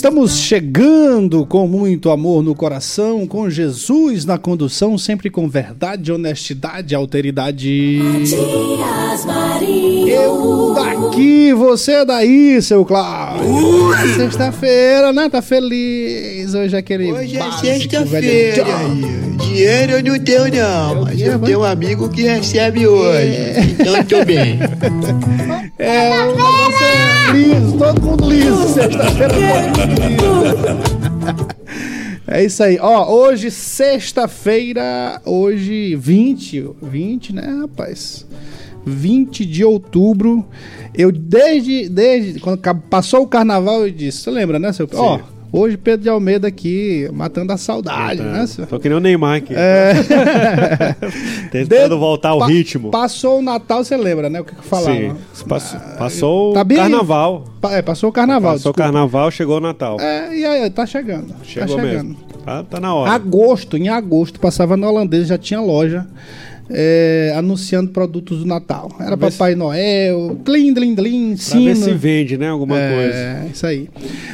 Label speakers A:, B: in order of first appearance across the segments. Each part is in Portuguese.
A: Estamos chegando com muito amor no coração, com Jesus na condução, sempre com verdade, honestidade, alteridade.
B: Matias Marinho.
A: Eu daqui, você daí, seu Cláudio. É Sexta-feira, né? Tá feliz. Hoje é aquele.
C: Hoje é
A: básico,
C: sexta-feira. Dinheiro eu não tenho, não. Mas eu tenho um amigo que recebe hoje. Então eu tô bem.
A: É, o negócio é liso, todo mundo liso. Sexta-feira, todo mundo liso. É isso aí. Ó, hoje, sexta-feira, hoje, 20, 20, né, rapaz? 20 de outubro. Eu, desde, desde quando passou o carnaval, eu disse, você lembra, né, seu? Ó, hoje Pedro de Almeida aqui, matando a saudade, né, senhor?
D: Tô que nem o Neymar aqui.
A: É.
D: Tentando voltar ao
A: Pa-
D: ritmo.
A: Passou o Natal, você lembra, né? O que, que eu falava?
D: Sim. Passou, passou
A: Tá
D: o
A: bem-
D: carnaval.
A: Pa- É, passou o carnaval.
D: Passou o carnaval, chegou o Natal.
A: É, e aí, tá chegando.
D: Chegou
A: tá chegando.
D: mesmo. Tá, tá na hora.
A: Agosto, em agosto, passava no holandês, já tinha loja. É, anunciando produtos do Natal. Era
D: Pra
A: Papai Noel, Tlim, Tlim, Tlim,
D: Pra ver se vende, né? Alguma coisa.
A: É, isso aí.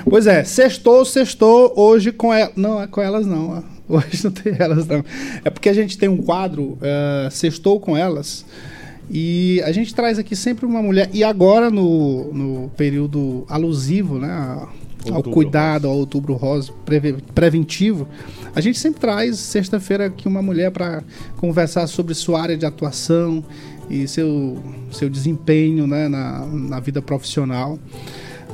A: Pois é, sextou, sextou, hoje com elas. Não, é com elas não. Hoje não tem elas não. É porque a gente tem um quadro, é, sextou com elas, e a gente traz aqui sempre uma mulher. E agora, no, no período alusivo, né? a- Ao cuidado, ao outubro rosa preve- preventivo, a gente sempre traz sexta-feira aqui uma mulher para conversar sobre sua área de atuação e seu, seu desempenho né, na, na vida profissional.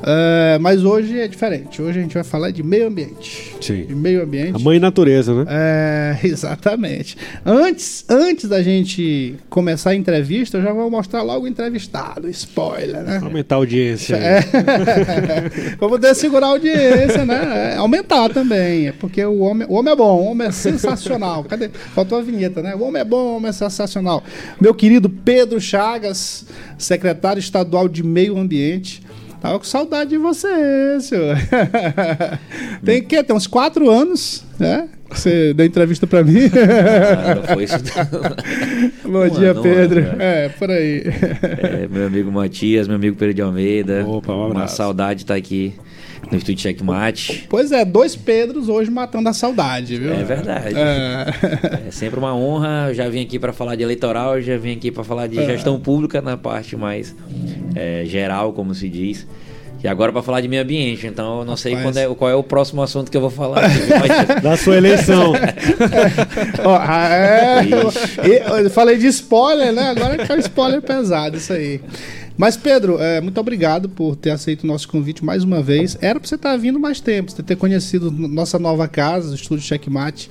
A: É, mas hoje é diferente. Hoje a gente vai falar de meio ambiente.
D: Sim.
A: De meio ambiente.
D: A mãe natureza, né?
A: É, exatamente. Antes, antes da gente começar a entrevista, eu já vou mostrar logo o entrevistado. Spoiler, né?
D: Aumentar a audiência.
A: É. pra poder segurar a audiência, né? É, aumentar também. É porque o homem, o homem é bom, o homem é sensacional. Cadê? Faltou a vinheta, né? O homem é bom, o homem é sensacional. Meu querido Pedro Chagas, secretário estadual de Meio Ambiente. Tava com saudade de você, senhor. Tem o quê? Tem uns quatro anos, né? que Você deu entrevista pra mim.
E: Ah, não foi isso.
A: Bom
E: Um
A: dia,
E: ano, um
A: Pedro.
E: ano,
A: é, por aí.
E: É, meu amigo Matias, meu amigo Pedro de Almeida.
D: Opa, um
E: Uma saudade de estar aqui no estúdio Checkmate.
A: Pois é, dois Pedros hoje matando a saudade, viu?
E: É verdade.
A: É.
E: É sempre uma honra. Eu já vim aqui para falar de eleitoral, já vim aqui para falar de gestão pública na parte mais é, geral, como se diz. E agora para falar de meio ambiente. Então eu não sei
A: Rapaz.
E: quando é, qual é o próximo assunto que eu vou falar. aqui?
D: Da sua eleição.
A: Ah, é, eu, eu falei de spoiler, né? Agora que é um spoiler pesado, isso aí. Mas, Pedro, é, muito obrigado por ter aceito o nosso convite mais uma vez. Era pra você estar vindo mais tempo, você ter conhecido nossa nova casa, o Estúdio Checkmate.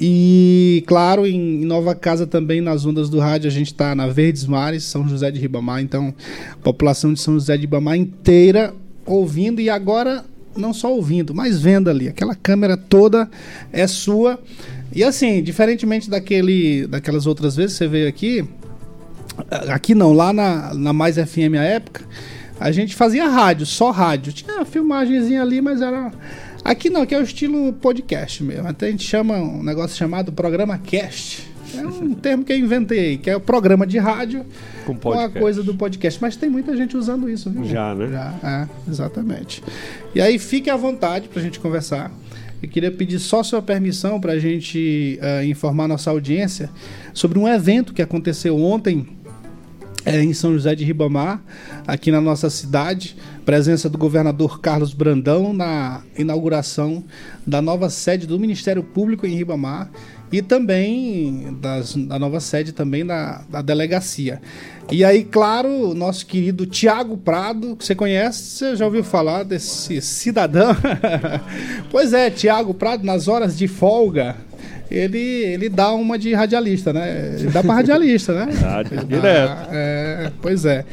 A: E, claro, em, em nova casa também, nas ondas do rádio, a gente está na Verdes Mares, São José de Ribamar. Então, a população de São José de Ribamar inteira ouvindo e agora não só ouvindo, mas vendo ali. Aquela câmera toda é sua. E assim, diferentemente daquele, daquelas outras vezes que você veio aqui, aqui não, lá na, na Mais FM à época, a gente fazia rádio, só rádio. Tinha uma filmagenzinha ali, mas era. Aqui não, aqui é o estilo podcast mesmo. Até a gente chama um negócio chamado programa cast. É um termo que eu inventei, que é o programa de rádio
D: Com
A: com a coisa do podcast. Mas tem muita gente usando isso, viu?
D: Já, né?
A: Já, é, exatamente. E aí fique à vontade pra gente conversar. Eu queria pedir só sua permissão para a gente eh, informar nossa audiência sobre um evento que aconteceu ontem é, em São José de Ribamar, aqui na nossa cidade. Presença do governador Carlos Brandão na inauguração da nova sede do Ministério Público em Ribamar. e também das, da nova sede também da, da delegacia. E aí, claro, nosso querido Tiago Prado, que você conhece, você já ouviu falar desse cidadão? pois é, Tiago Prado, nas horas de folga, ele, ele dá uma de radialista, né? Ele dá para radialista, né?
D: Direto.
A: Ah, é, pois é.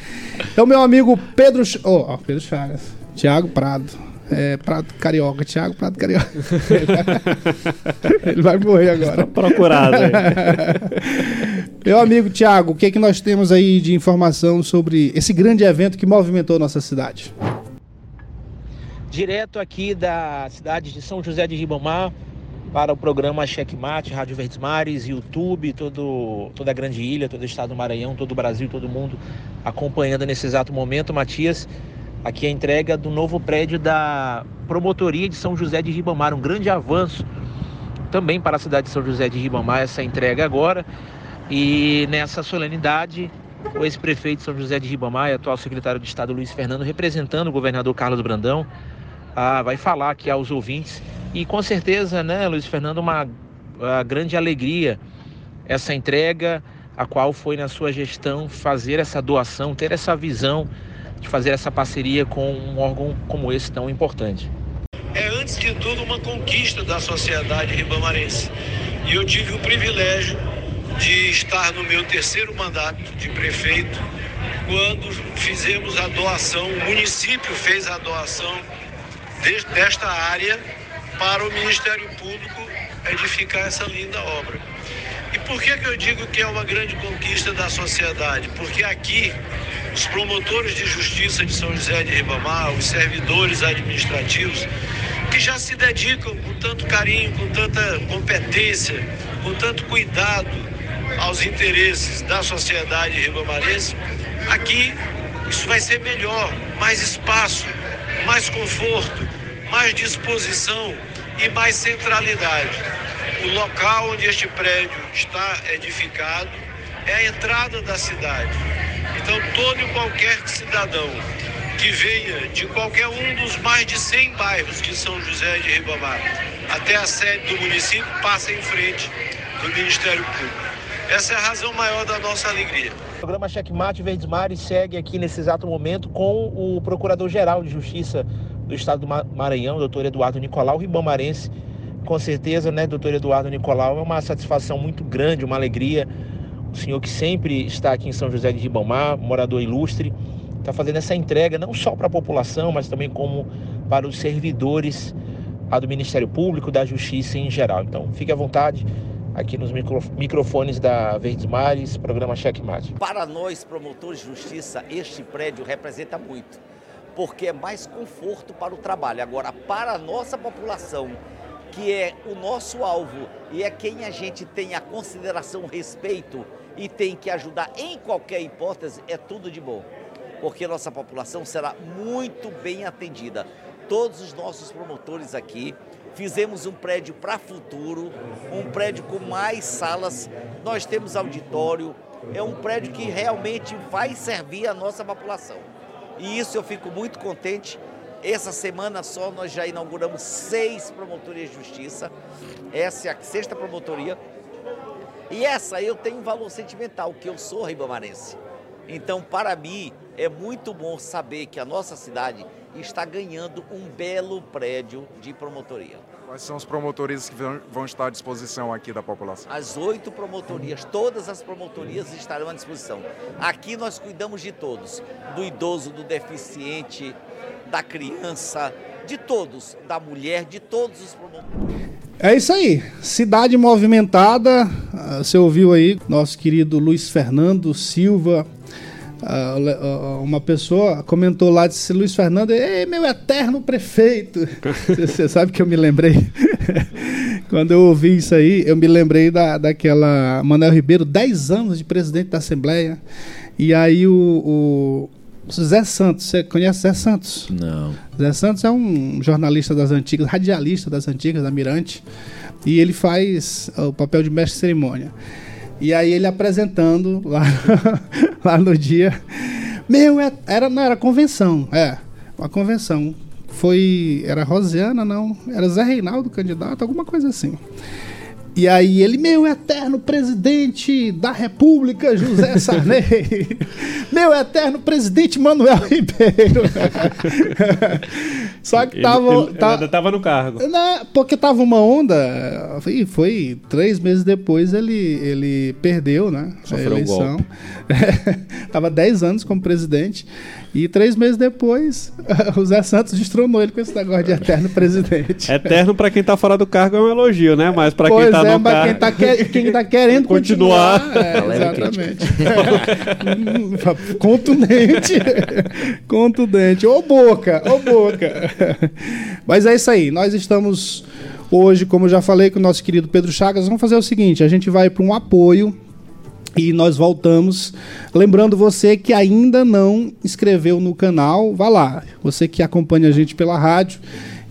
A: Então, meu amigo Pedro. Ch- Oh, Pedro Chagas. Tiago Prado. É, Prado Carioca. Tiago Prado Carioca. Ele vai morrer agora.
D: Procurado aí.
A: Meu amigo Tiago, o que, é que nós temos aí de informação sobre esse grande evento que movimentou nossa cidade?
F: direto aqui da cidade de São José de Ribamar para o programa Checkmate, Rádio Verdes Mares, YouTube, todo, toda a Grande Ilha, todo o estado do Maranhão, todo o Brasil, todo mundo acompanhando nesse exato momento. Matias, aqui a entrega do novo prédio da Promotoria de São José de Ribamar, um grande avanço também para a cidade de São José de Ribamar, essa entrega agora. E nessa solenidade, o ex-prefeito de São José de Ribamar e atual secretário de Estado Luiz Fernando, representando o governador Carlos Brandão, ah, vai falar aqui aos ouvintes. E com certeza, né, Luiz Fernando, uma, uma grande alegria essa entrega, a qual foi na sua gestão fazer essa doação, ter essa visão de fazer essa parceria com um órgão como esse tão importante.
G: é antes de tudo uma conquista da sociedade ribamarense. E eu tive o privilégio de estar no meu terceiro mandato de prefeito, quando fizemos a doação, o município fez a doação de- desta área para o Ministério Público edificar essa linda obra. E por que, que eu digo que é uma grande conquista da sociedade? Porque aqui os promotores de justiça de São José de Ribamar, os servidores administrativos, que já se dedicam com tanto carinho, com tanta competência, com tanto cuidado aos interesses da sociedade ribamarense, aqui isso vai ser melhor, mais espaço, mais conforto, mais disposição e mais centralidade. O local onde este prédio está edificado é a entrada da cidade. Então, todo e qualquer cidadão que venha de qualquer um dos mais de 100 bairros de São José de Ribamar até a sede do município passa em frente do Ministério Público. Essa é a razão maior da nossa alegria.
F: O programa Checkmate Verdes Mares segue aqui nesse exato momento com o Procurador-Geral de Justiça do Estado do Ma- Maranhão, doutor Eduardo Nicolau, ribamarense. Com certeza, né, doutor Eduardo Nicolau, é uma satisfação muito grande, uma alegria. O senhor que sempre está aqui em São José de Ribamar, morador ilustre, está fazendo essa entrega não só para a população, mas também como para os servidores do Ministério Público, da Justiça em geral. Então, fique à vontade aqui nos micro- microfones da Verdes Mares, programa Checkmate.
H: Para nós, promotores de justiça, este prédio representa muito, porque é mais conforto para o trabalho. Agora, para a nossa população, que é o nosso alvo e é quem a gente tem a consideração, respeito e tem que ajudar em qualquer hipótese, é tudo de bom. Porque nossa população será muito bem atendida. Todos os nossos promotores aqui fizemos um prédio para futuro, um prédio com mais salas, nós temos auditório, é um prédio que realmente vai servir a nossa população. E isso eu fico muito contente. Essa semana só nós já inauguramos seis promotorias de justiça. Essa é a sexta promotoria. E essa eu tenho um valor sentimental, que eu sou ribamarense. Então, para mim, é muito bom saber que a nossa cidade está ganhando um belo prédio de promotoria.
I: Quais são os promotores que vão, estar à disposição aqui da população?
H: As oito promotorias, todas as promotorias estarão à disposição. Aqui nós cuidamos de todos: do idoso, do deficiente, da criança, de todos, da mulher, de todos os promotores.
A: É isso aí. Cidade movimentada. Ah, Você ouviu aí nosso querido Luiz Fernando Silva. Ah, ah, uma pessoa comentou lá, disse Luiz Fernando, ei, meu eterno prefeito. Você sabe que eu me lembrei. Quando eu ouvi isso aí, eu me lembrei da, daquela Manuel Ribeiro, 10 anos de presidente da Assembleia. E aí o, o Zé Santos, você conhece Zé Santos?
E: Não.
A: Zé Santos é um jornalista das antigas, radialista das antigas, da Mirante, e ele faz o papel de mestre de cerimônia. E aí ele apresentando lá, lá no dia. Meu, é- era, não, era convenção, é, uma convenção. Foi, era Rosiana, não, era Zé Reinaldo candidato, alguma coisa assim. E aí ele, meu eterno presidente da República, José Sarney. meu eterno presidente Manuel Ribeiro. Só que tava.
D: ele- ele
A: tá-
D: ainda tava no cargo.
A: Porque tava uma onda. E foi três meses depois ele, ele perdeu, né?
D: Sofreu
A: a
D: um
A: eleição. tava dez anos como presidente. E três meses depois, o Zé Santos destronou ele com esse negócio de eterno presidente.
D: Eterno pra quem tá fora do cargo é um elogio, né? Mas pra
A: pois
D: quem tá
A: é,
D: no
A: mas
D: cargo.
A: quem tá, que- quem tá querendo
D: Continuar.
A: continuar. é, exatamente. Hum, Contundente. Contundente. Ô boca, ô boca. Mas é isso aí. Nós estamos hoje, como eu já falei com o nosso querido Pedro Chagas, vamos fazer o seguinte: a gente vai para um apoio. E nós voltamos. Lembrando você que ainda não inscreveu no canal, vá lá. Você que acompanha a gente pela rádio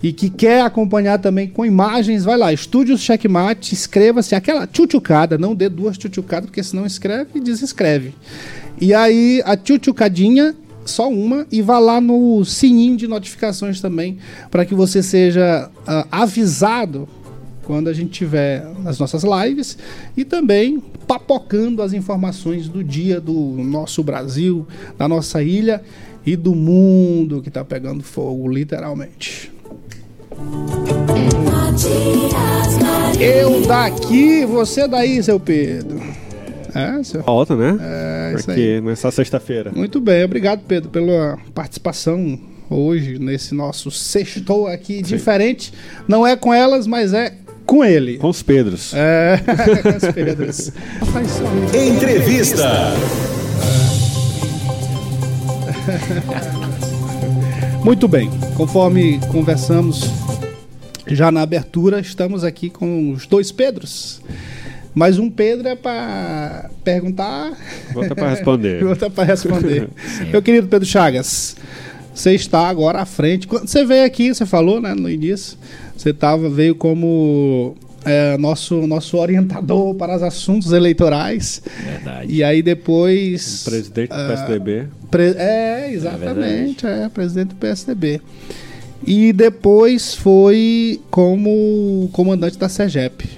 A: e que quer acompanhar também com imagens, vai lá. Estúdios Checkmate, inscreva-se. Aquela tchutchucada, não dê duas tchutchucadas, porque senão escreve e desinscreve. E aí, a tchutchucadinha, só uma, e vá lá no sininho de notificações também, para que você seja ah, avisado quando a gente tiver as nossas lives e também papocando as informações do dia do nosso Brasil, da nossa ilha e do mundo que está pegando fogo, literalmente. Eu daqui, você daí, seu Pedro. É, seu.
D: Volta, né?
A: É, isso
D: Porque
A: aí.
D: começar sexta-feira.
A: Muito bem, obrigado, Pedro, pela participação hoje nesse nosso sextou aqui diferente. Não é com elas, mas é com ele.
D: Com os Pedros.
A: É, com os Pedros.
J: Entrevista.
A: Muito bem, conforme conversamos já na abertura, estamos aqui com os dois Pedros. Mas um Pedro é para perguntar,
D: Volta pra responder.
A: e outro é para responder. Meu querido Pedro Chagas, você está agora à frente. Quando você veio aqui, você falou, né, no início, você tava, veio como é, nosso, nosso orientador para os assuntos eleitorais.
E: Verdade.
A: E aí depois.
D: Presidente do
A: ah,
D: PSDB.
A: Pre- É, exatamente, é, presidente do PSDB. E depois foi como comandante da SEGEP.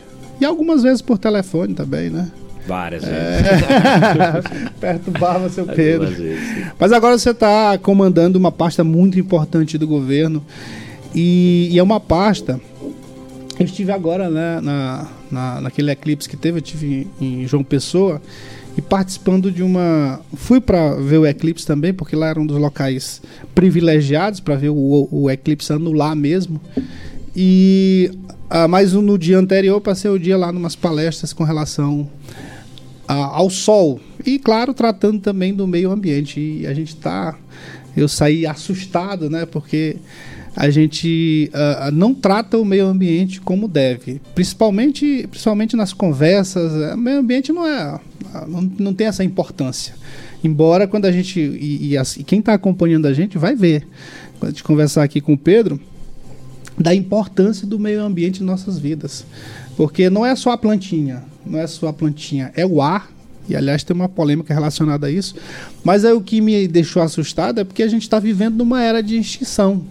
A: E algumas vezes por telefone também, né?
E: Várias vezes.
A: É. Perturbava seu Pedro.
E: Vezes.
A: Mas agora você está comandando uma pasta muito importante do governo. E, e é uma pasta. Eu estive agora né, na, na, naquele eclipse que teve, eu estive em, em João Pessoa e participando de uma. Fui para ver o eclipse também, porque lá era um dos locais privilegiados para ver o, o eclipse anular mesmo. E ah, mas no dia anterior passei o dia lá numas palestras com relação a- ao sol e claro tratando também do meio ambiente e a gente tá eu saí assustado né porque a gente ah, não trata o meio ambiente como deve principalmente principalmente nas conversas eh, o meio ambiente não é ah, não, não tem essa importância embora quando a gente e, e as- e quem está acompanhando a gente vai ver quando a gente conversar aqui com o Pedro da importância do meio ambiente em nossas vidas. Porque não é só a plantinha, não é só a plantinha, é o ar. E aliás tem uma polêmica relacionada a isso. Mas é o que me deixou assustado é porque a gente está vivendo numa era de extinção.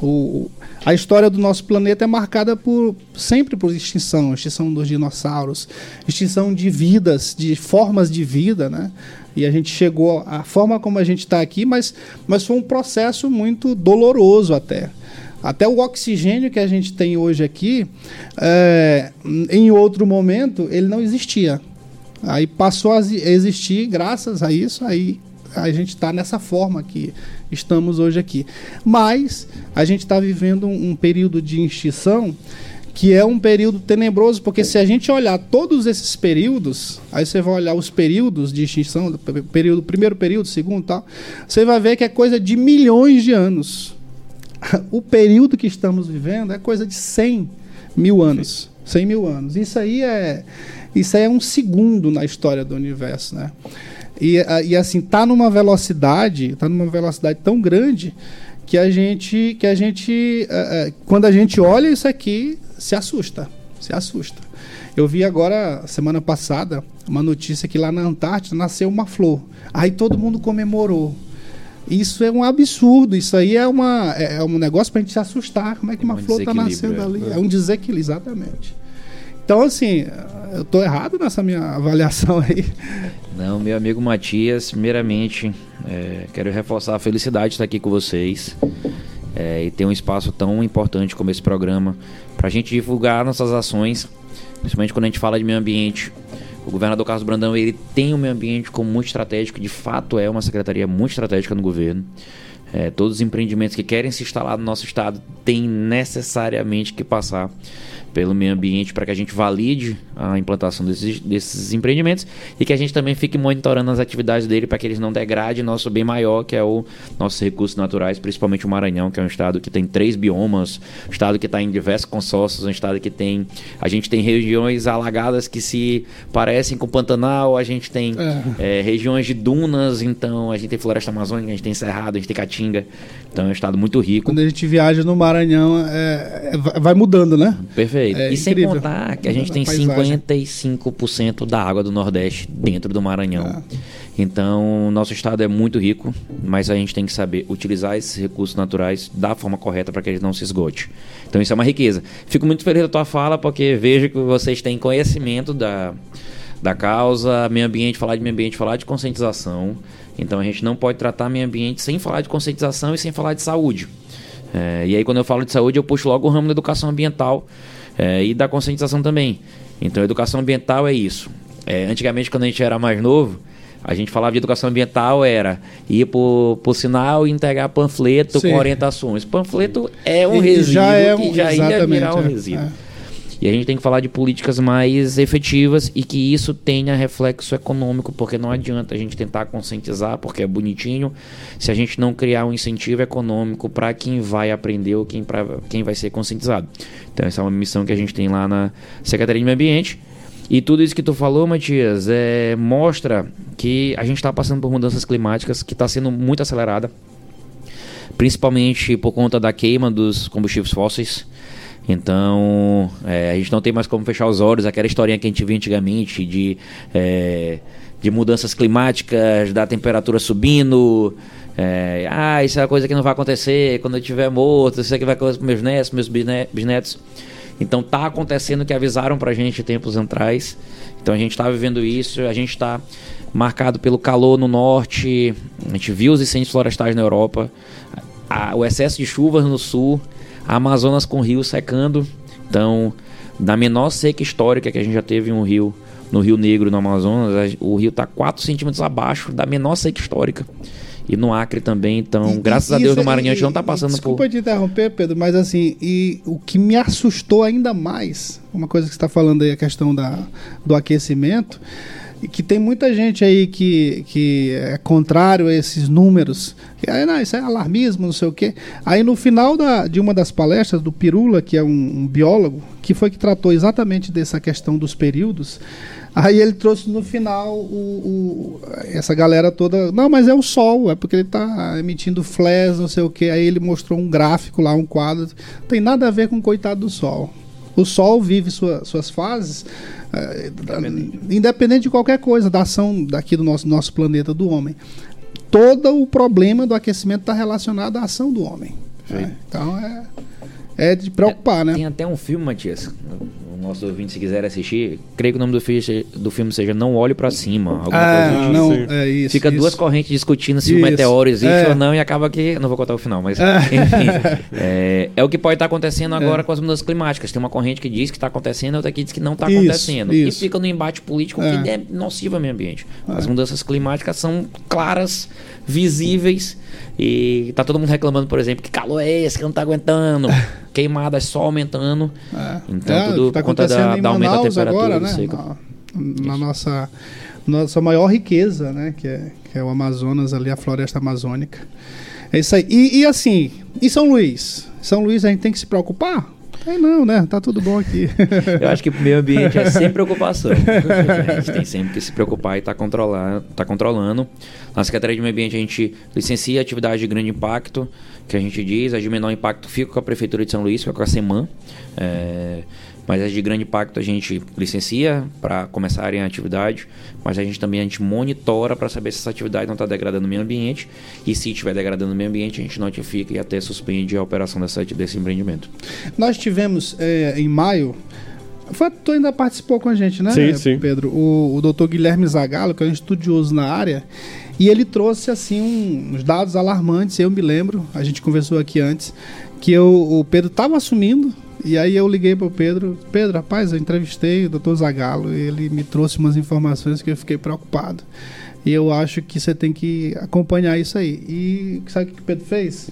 A: O, a história do nosso planeta é marcada por sempre por extinção, extinção dos dinossauros, extinção de vidas, de formas de vida, né? E a gente chegou à forma como a gente está aqui, mas, mas foi um processo muito doloroso até. Até o oxigênio que a gente tem hoje aqui, é, em outro momento, ele não existia. Aí passou a exi- existir graças a isso, aí a gente está nessa forma que estamos hoje aqui. Mas a gente está vivendo um, um período de extinção que é um período tenebroso, porque se a gente olhar todos esses períodos, aí você vai olhar os períodos de extinção, do pe- período, primeiro período, segundo tal, você vai ver que é coisa de milhões de anos. O período que estamos vivendo é coisa de 100 mil anos. 100 mil anos. Isso aí é, isso aí é um segundo na história do universo, né? E, a- e assim, tá numa velocidade, tá numa velocidade tão grande que a gente, que a gente, eh, eh, quando a gente olha isso aqui, se assusta, se assusta. Eu vi agora, semana passada, uma notícia que lá na Antártida nasceu uma flor. Aí todo mundo comemorou. Isso é um absurdo, isso aí é, uma, é é um negócio pra gente se assustar. Como é que uma
E: um
A: flor tá nascendo
E: desequilíbrio,
A: ali?
D: é.
A: É um desequilíbrio, exatamente. Então, assim, eu tô errado nessa minha avaliação aí.
E: Não, meu amigo Matias, primeiramente, é, quero reforçar a felicidade de estar aqui com vocês é, e ter um espaço tão importante como esse programa para a gente divulgar nossas ações, principalmente quando a gente fala de meio ambiente. O governador Carlos Brandão ele tem o meio ambiente como muito estratégico, de fato é uma secretaria muito estratégica no governo. É, todos os empreendimentos que querem se instalar no nosso estado têm necessariamente que passar pelo meio ambiente para que a gente valide a implantação desses, desses empreendimentos e que a gente também fique monitorando as atividades dele para que eles não degradem nosso bem maior, que é o nossos recursos naturais, principalmente o Maranhão, que é um estado que tem três biomas, um estado que está em diversos consórcios, um estado que tem. A gente tem regiões alagadas que se parecem com Pantanal, a gente tem é, regiões de dunas, então a gente tem floresta amazônica, a gente tem cerrado, a gente tem caatinga. Então é um estado muito rico.
A: Quando a gente viaja no Maranhão, é, é- vai mudando, né?
E: Perfeito.
A: É
E: e sem
A: incrível.
E: contar que a gente tem
A: paisagem.
E: 55% da água do Nordeste dentro do Maranhão.
A: Ah.
E: Então, nosso estado é muito rico, mas a gente tem que saber utilizar esses recursos naturais da forma correta para que eles não se esgotem. Então, isso é uma riqueza. Fico muito feliz da tua fala, porque vejo que vocês têm conhecimento da, da causa, meio ambiente, falar de meio ambiente, falar de conscientização. Então, a gente não pode tratar meio ambiente sem falar de conscientização e sem falar de saúde. É, e aí, quando eu falo de saúde, eu puxo logo o ramo da educação ambiental é, e da conscientização também. Então, educação ambiental é isso. É, antigamente, quando a gente era mais novo, a gente falava de educação ambiental, era ir pro, pro sinal e entregar panfleto
A: Sim.
E: com orientações. Panfleto é um
A: E-
E: resíduo
A: já é um-
E: que já ia virar um
A: é,
E: resíduo. E a gente tem que falar de políticas mais efetivas e que isso tenha reflexo econômico, porque não adianta a gente tentar conscientizar, porque é bonitinho, se a gente não criar um incentivo econômico para quem vai aprender ou quem, pra, quem vai ser conscientizado. Então, essa é uma missão que a gente tem lá na Secretaria de Meio Ambiente. E tudo isso que tu falou, Matias, é, mostra que a gente está passando por mudanças climáticas que está sendo muito acelerada principalmente por conta da queima dos combustíveis fósseis. Então, é, a gente não tem mais como fechar os olhos. Aquela historinha que a gente via antigamente de, é, de mudanças climáticas, da temperatura subindo. é, ah, isso é uma coisa que não vai acontecer quando eu estiver morto. Isso aqui vai acontecer com meus netos, meus bisne- bisnetos. Então, tá acontecendo o que avisaram pra gente tempos atrás. Então, a gente está vivendo isso. A gente está marcado pelo calor no norte. A gente viu os incêndios florestais na Europa. a- o excesso de chuvas no sul, Amazonas com rios secando. Então, na menor seca histórica que a gente já teve um rio, no Rio Negro, no Amazonas, o rio está 4 centímetros abaixo da menor seca histórica. E no Acre também. Então, graças a Deus,
A: Isso-
E: no Maranhão a gente não
A: e-
E: está passando
A: Desculpa
E: por.
A: te interromper, Pedro, mas assim, e o que me assustou ainda mais, uma coisa que você está falando aí, a questão da, do aquecimento, que tem muita gente aí que, que é contrário a esses números. Ah, não, isso é alarmismo, não sei o quê. Aí no final da, de uma das palestras do Pirula, que é um, um biólogo, que foi que tratou exatamente dessa questão dos períodos, Aí ele trouxe no final o, o- essa galera toda. Não, mas é o sol, é porque ele está emitindo flares, não sei o que. Aí ele mostrou um gráfico lá, um quadro. Tem nada a ver com o coitado do sol. O sol vive sua- suas fases, eh, independente de qualquer coisa, da ação daqui do nosso, nosso planeta, do homem. Todo o problema do aquecimento está relacionado à ação do homem. né? Então é, é de preocupar, né?
E: Tem até um filme, Matias. O nosso ouvinte, se quiser assistir, creio que o nome do filme, do filme seja Não Olhe Pra Cima. Alguma
A: Ah,
E: coisa do
A: não, é isso,
E: Fica
A: isso.
E: duas correntes discutindo se o
A: Isso,
E: meteoro existe
A: é.
E: ou não e acaba que. Não vou contar o final, mas.
A: É.
E: Enfim. É, é o que pode estar acontecendo agora com as mudanças climáticas. Tem uma corrente que diz que está acontecendo, outra que diz que não está
A: Isso,
E: acontecendo. E
A: isso.
E: fica no embate político
A: É.
E: que é nocivo ao meio ambiente. As mudanças climáticas são claras, visíveis. E tá todo mundo reclamando, por exemplo, que calor é esse que não tá aguentando. Queimadas só aumentando. Então,
A: É,
E: tudo
A: tá
E: por conta da, da aumento da temperatura
A: agora, né? Na, na nossa, nossa maior riqueza, né? Que é, que é o Amazonas, ali, a floresta amazônica. É isso aí. E, e assim, em São Luís? São Luís a gente tem que se preocupar? É não, né? Tá tudo bom aqui.
E: Eu acho que o meio ambiente é sempre preocupação. a gente tem sempre que se preocupar e tá controlar, tá controlando. Na Secretaria de Meio Ambiente a gente licencia atividade de grande impacto, que a gente diz, as de menor impacto fica com a Prefeitura de São Luís, fica com a SEMAN. É, mas as de grande impacto a gente licencia para começarem a atividade, mas a gente também a gente monitora para saber se essa atividade não está degradando o meio ambiente e se estiver degradando o meio ambiente a gente notifica e até suspende a operação dessa, desse empreendimento.
A: Nós tivemos é, em maio Foi, tu ainda participou com a gente, né,
D: Sim, sim.
A: Pedro? O, o doutor Guilherme Zagalo, que é um estudioso na área, e ele trouxe, assim, um- uns dados alarmantes. Eu me lembro, a gente conversou aqui antes, que eu, o Pedro estava assumindo, e aí eu liguei pro Pedro. Pedro, rapaz, eu entrevistei o doutor Zagalo, e ele me trouxe umas informações que eu fiquei preocupado. E eu acho que você tem que acompanhar isso aí. E sabe o que o Pedro fez?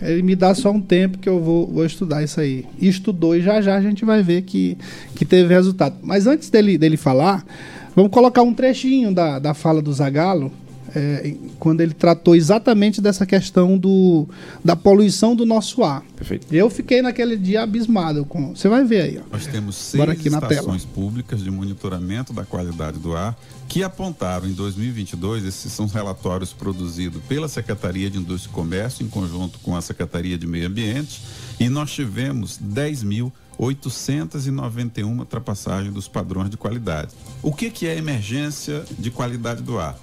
A: Ele me dá só um tempo que eu vou, vou estudar isso aí. E estudou e já já a gente vai ver que, que teve resultado. Mas antes dele, dele falar, vamos colocar um trechinho da, da fala do Zagalo, é, quando ele tratou exatamente dessa questão do, da poluição do nosso ar.
E: Perfeito.
A: Eu fiquei naquele dia abismado com. Você vai ver aí, ó.
K: Nós temos seis
A: aqui na
K: estações públicas de monitoramento da qualidade do ar que apontaram em 2022, esses são relatórios produzidos pela Secretaria de Indústria e Comércio em conjunto com a Secretaria de Meio Ambiente, e nós tivemos 10.891 ultrapassagens dos padrões de qualidade. O que, que é emergência de qualidade do ar?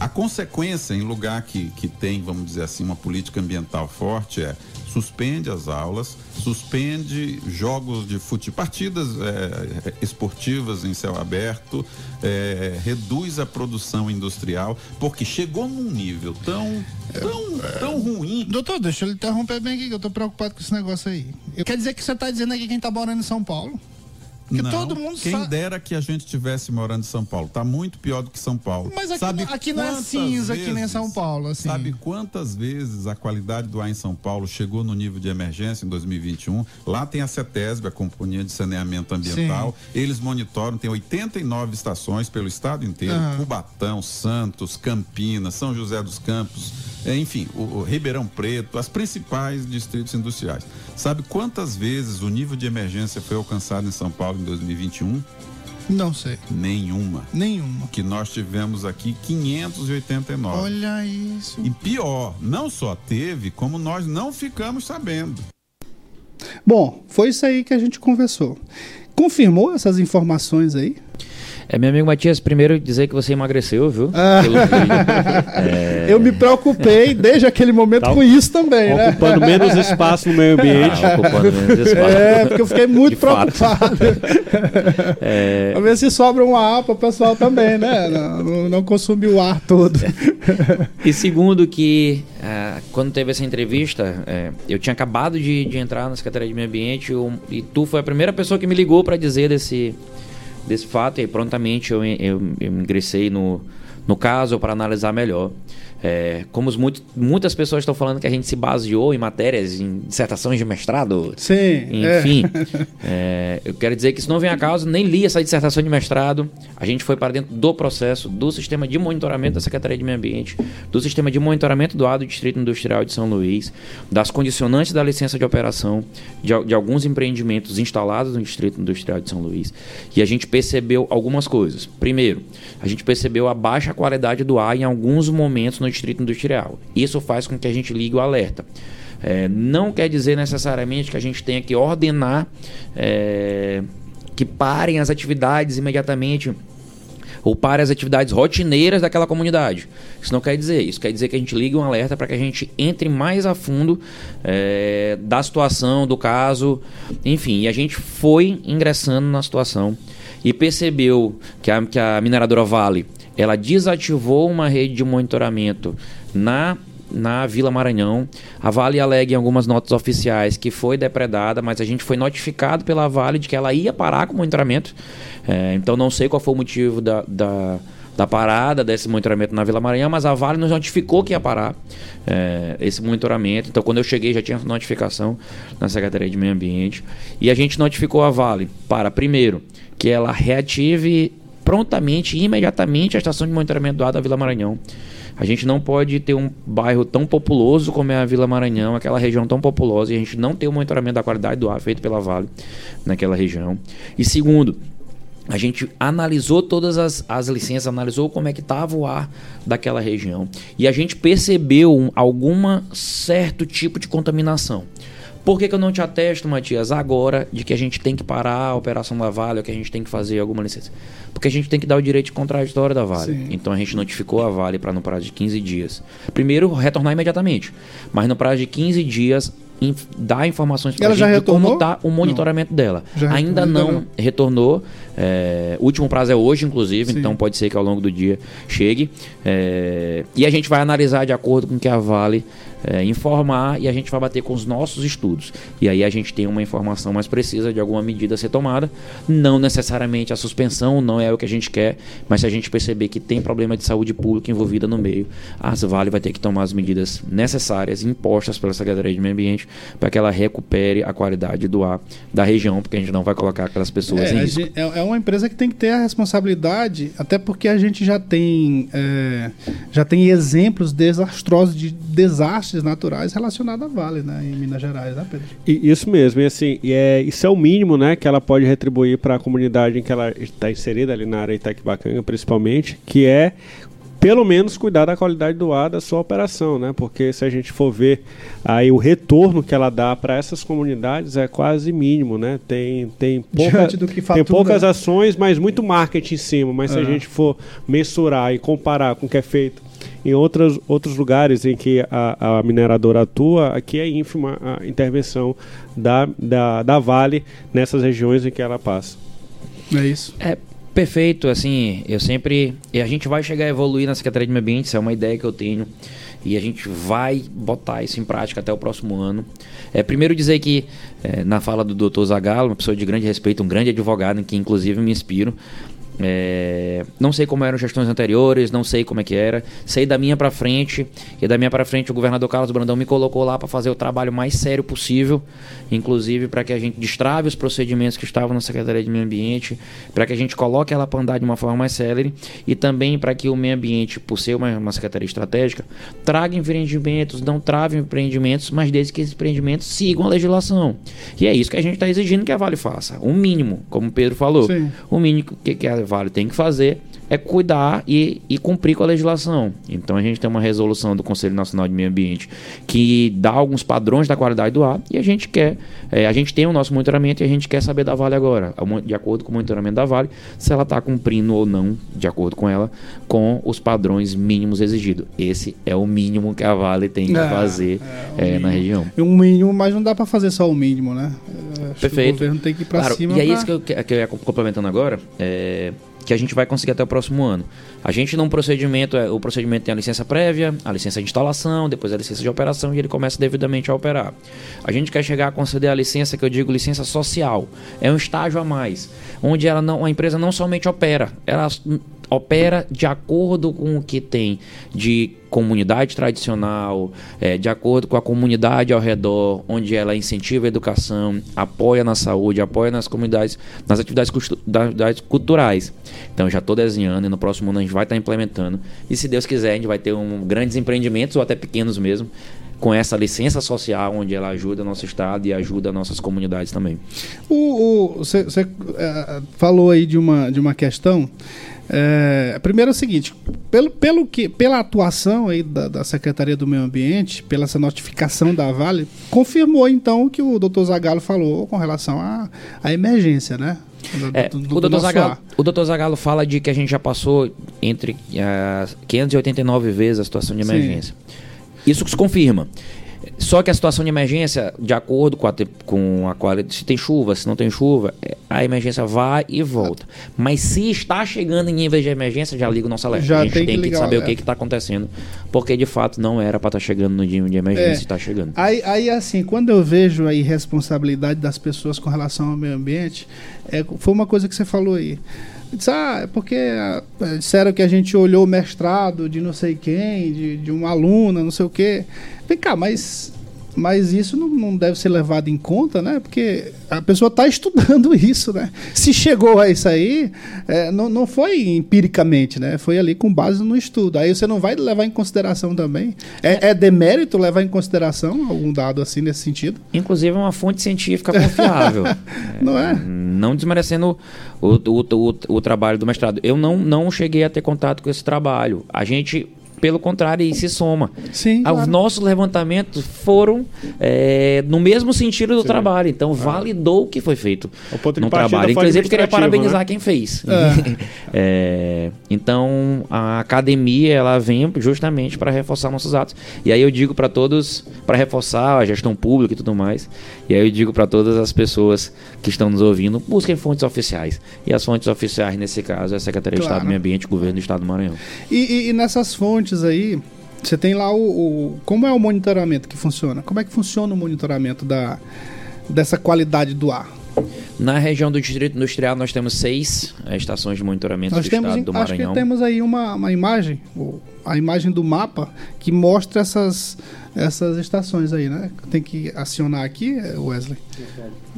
K: A consequência em lugar que, que tem, vamos dizer assim, uma política ambiental forte é suspende as aulas, suspende jogos de futebol, partidas eh, esportivas em céu aberto, eh, reduz a produção industrial, porque chegou num nível tão, tão, tão ruim.
A: Doutor, deixa eu interromper bem aqui, que eu tô preocupado com esse negócio aí. Quer dizer que você tá dizendo aqui quem tá morando em São Paulo? Porque
K: não,
A: todo mundo
K: quem
A: sabe.
K: dera que a gente tivesse morando em São Paulo. Tá muito pior do que São Paulo.
A: Mas aqui,
K: Sabe
A: aqui não é cinza, que nem
K: vezes-
A: São Paulo, assim.
K: Sabe quantas vezes a qualidade do ar em São Paulo chegou no nível de emergência em 2021? Lá tem a CETESB, a Companhia de Saneamento Ambiental. Eles monitoram, tem 89 estações pelo estado inteiro:
A: Aham.
K: Cubatão, Santos, Campinas, São José dos Campos, é, enfim, o, o Ribeirão Preto, as principais distritos industriais. Sabe quantas vezes o nível de emergência foi alcançado em São Paulo em 2021?
A: Não sei.
K: Nenhuma.
A: Nenhuma.
K: Que nós tivemos aqui 589.
A: Olha isso.
K: E pior, não só teve, como nós não ficamos sabendo.
A: Bom, foi isso aí que a gente conversou. Confirmou essas informações aí?
E: É, meu amigo Matias, primeiro dizer que você emagreceu, viu?
A: Ah.
E: É,
A: Eu me preocupei desde aquele momento
D: Tá
A: com isso também, né?
D: Ocupando menos espaço no meio ambiente.
E: Tá ocupando menos espaço.
A: É, porque eu fiquei muito preocupado.
E: É,
A: Pra ver se sobra um ar para o pessoal também, né? Não, não, consumir o ar todo.
E: E segundo que ah, quando teve essa entrevista, é, eu tinha acabado de, de entrar na Secretaria de Meio Ambiente eu- e tu foi a primeira pessoa que me ligou para dizer desse, desse fato e aí, prontamente eu, eu, eu ingressei no, no caso para analisar melhor. É, como muito, muitas pessoas estão falando que a gente se baseou em matérias, em dissertações de mestrado,
A: Sim. é.
E: enfim, é, eu quero dizer que isso não vem a causa, nem li essa dissertação de mestrado. A gente foi para dentro do processo do sistema de monitoramento da Secretaria de Meio Ambiente, do sistema de monitoramento do ar do Distrito Industrial de São Luís, das condicionantes da licença de operação de, de alguns empreendimentos instalados no Distrito Industrial de São Luís. E a gente percebeu algumas coisas. Primeiro, a gente percebeu a baixa qualidade do ar em alguns momentos no Distrito Industrial. Isso faz com que a gente ligue o alerta. É, não quer dizer necessariamente que a gente tenha que ordenar é, que parem as atividades imediatamente ou parem as atividades rotineiras daquela comunidade. Isso não quer dizer. Isso quer dizer que a gente ligue um alerta para que a gente entre mais a fundo é, da situação, do caso, enfim. E a gente foi ingressando na situação e percebeu que a, que a mineradora Vale ela desativou uma rede de monitoramento na na Vila Maranhão. A Vale alega em algumas notas oficiais que foi depredada, mas a gente foi notificado pela Vale de que ela ia parar com o monitoramento. É, então não sei qual foi o motivo da, da, da parada desse monitoramento na Vila Maranhão, mas a Vale nos notificou que ia parar é, esse monitoramento. Então quando eu cheguei já tinha notificação na Secretaria de Meio Ambiente. E a gente notificou a Vale para, primeiro, que ela reative prontamente e imediatamente a estação de monitoramento do ar da Vila Maranhão. A gente não pode ter um bairro tão populoso como é a Vila Maranhão, aquela região tão populosa, e a gente não ter o monitoramento da qualidade do ar feito pela Vale naquela região. E segundo, a gente analisou todas as, as licenças, analisou como é que estava o ar daquela região. E a gente percebeu um, alguma certo tipo de contaminação. Por que, que eu não te atesto, Matias, agora de que a gente tem que parar a operação da Vale ou que a gente tem que fazer alguma licença? Porque a gente tem que dar o direito de contraditório da Vale.
A: Sim.
E: Então a gente notificou a Vale para no prazo de 15 dias. Primeiro, retornar imediatamente. Mas no prazo de 15 dias, inf- dar informações para
A: já
E: gente de como está o monitoramento dela.
A: Já
E: ainda
A: retornou,
E: não
A: ainda
E: retornou. É, o último prazo é hoje, inclusive,
A: Sim.
E: então pode ser que ao longo do dia chegue. É, e a gente vai analisar de acordo com o que a Vale é, informar e a gente vai bater com os nossos estudos. E aí a gente tem uma informação mais precisa de alguma medida a ser tomada. Não necessariamente a suspensão, não é o que a gente quer, mas se a gente perceber que tem problema de saúde pública envolvida no meio, a Vale vai ter que tomar as medidas necessárias, impostas pela Secretaria de Meio Ambiente, para que ela recupere a qualidade do ar da região, porque a gente não vai colocar aquelas pessoas
A: É,
E: em risco.
A: gen- é, é uma empresa que tem que ter a responsabilidade, até porque a gente já tem, é, já tem exemplos desastrosos de desastres naturais relacionados à Vale, né, em Minas Gerais, né, Pedro?
D: E isso mesmo, e assim, e é, isso é o mínimo né, que ela pode retribuir para a comunidade em que ela está inserida, ali na área Itaquibacanga principalmente, que é pelo menos cuidar da qualidade do ar da sua operação, né? Porque se a gente for ver aí o retorno que ela dá para essas comunidades é quase mínimo, né? Tem tem, pouca, tem poucas ações, mas muito marketing em cima. Mas se a
A: É.
D: gente for mensurar e comparar com o que é feito em outros, outros lugares em que a, a mineradora atua, aqui é ínfima a intervenção da, da, da Vale nessas regiões em que ela passa.
A: É isso.
E: É perfeito, assim, eu sempre. E a gente vai chegar a evoluir na Secretaria de Meio Ambiente, isso é uma ideia que eu tenho. E a gente vai botar isso em prática até o próximo ano. É, primeiro dizer que, é, na fala do Dr. Zagallo, uma pessoa de grande respeito, um grande advogado, em que inclusive me inspiro. É, não sei como eram gestões anteriores, não sei como é que era. Sei da minha pra frente, e da minha pra frente o governador Carlos Brandão me colocou lá para fazer o trabalho mais sério possível, inclusive para que a gente destrave os procedimentos que estavam na Secretaria de Meio Ambiente, para que a gente coloque ela para andar de uma forma mais célere e também para que o meio ambiente, por ser uma, uma secretaria estratégica, traga empreendimentos, não trave empreendimentos, mas desde que esses empreendimentos sigam a legislação. E é isso que a gente está exigindo que a Vale faça. O mínimo, como o Pedro falou, o mínimo que, que a Vale tem que fazer é cuidar e, e cumprir com a legislação. Então a gente tem uma resolução do Conselho Nacional de Meio Ambiente que dá alguns padrões da qualidade do ar e a gente quer, é, a gente tem o nosso monitoramento e a gente quer saber da Vale agora, de acordo com o monitoramento da Vale, se ela está cumprindo ou não, de acordo com ela, com os padrões mínimos exigidos. Esse é o mínimo que a Vale tem que
A: É,
E: fazer é, na região.
A: E um mínimo, mas não dá para fazer só o mínimo, né? É, acho que
E: Perfeito.
A: O governo tem que ir para
E: Claro,
A: cima.
E: E é
A: pra-
E: isso que eu, que que eu ia complementando agora, é, que a gente vai conseguir até o próximo ano. A gente num procedimento, é, o procedimento tem a licença prévia, a licença de instalação, depois a licença de operação e ele começa devidamente a operar. A gente quer chegar a conceder a licença que eu digo licença social. É um estágio a mais, onde ela não, a empresa não somente opera, ela opera de acordo com o que tem de comunidade tradicional, é, de acordo com a comunidade ao redor, onde ela incentiva a educação, apoia na saúde, apoia nas comunidades, nas atividades, atividades culturais. Então já estou desenhando e no próximo ano a gente vai estar implementando. E se Deus quiser, a gente vai ter um, grandes empreendimentos ou até pequenos mesmo. Com essa licença social, onde ela ajuda nosso estado e ajuda nossas comunidades também.
A: Você falou aí de uma, de uma questão. É, primeiro é o seguinte, pelo, pelo que, pela atuação aí da, da Secretaria do Meio Ambiente, pela essa notificação da Vale, confirmou então o que o doutor Zagallo falou com relação à à emergência, né? Do-
E: É,
A: do- do
E: o, doutor
A: ar.
E: o doutor fala de que a gente já passou entre ah, 589 vezes a situação de
A: Sim.
E: emergência. Isso se confirma. Só que a situação de emergência, de acordo com a, com a qualidade, se tem chuva, se não tem chuva, é, a emergência vai e volta. Mas se está chegando em níveis de emergência, já liga o nosso alerta.
A: Já
E: a gente
A: tem
E: tem,
A: que
E: que, saber o que
A: alerta.
E: está acontecendo, porque de fato não era para estar chegando no nível de emergência,
A: É.
E: está chegando.
A: Aí, aí, assim, quando eu vejo a irresponsabilidade das pessoas com relação ao meio ambiente, é, foi uma coisa que você falou aí. Diz, ah, é porque ah, disseram que a gente olhou o mestrado de não sei quem, de, de uma aluna, não sei o quê. Vem cá, mas, mas isso não, não deve ser levado em conta, né? Porque a pessoa está estudando isso, né? Se chegou a isso aí, é, não, não foi empiricamente, né? Foi ali com base no estudo. Aí você não vai levar em consideração também. É, é demérito levar em consideração algum dado assim nesse sentido?
E: Inclusive é uma fonte científica confiável.
A: Não é?
E: Não desmerecendo o, o, o, o trabalho do mestrado. Eu não, não cheguei a ter contato com esse trabalho. A gente pelo contrário, e se soma.
A: Sim,
E: Os
A: claro.
E: nossos levantamentos foram é, no mesmo sentido do trabalho, então validou o que foi feito
D: O ponto de
E: no trabalho. Inclusive, queria parabenizar
D: né?
E: quem fez. É, então, a academia ela vem justamente para reforçar nossos atos. E aí eu digo para todos, para reforçar a gestão pública e tudo mais. E aí eu digo para todas as pessoas que estão nos ouvindo, busquem fontes oficiais. E as fontes oficiais nesse caso é a Secretaria de
A: Claro.
E: Estado do Meio Ambiente, e Governo do Estado do Maranhão.
A: E, e- e nessas fontes aí, você tem lá o, o- Como é o monitoramento que funciona? Como é que funciona o monitoramento da, dessa qualidade do ar?
E: Na região do Distrito Industrial nós temos seis estações de monitoramento
A: Nós
E: do
A: temos,
E: Estado do
A: acho que
E: Maranhão.
A: temos aí uma, uma imagem, o- a imagem do mapa, que mostra essas, essas estações aí, né? Tem que acionar aqui, Wesley.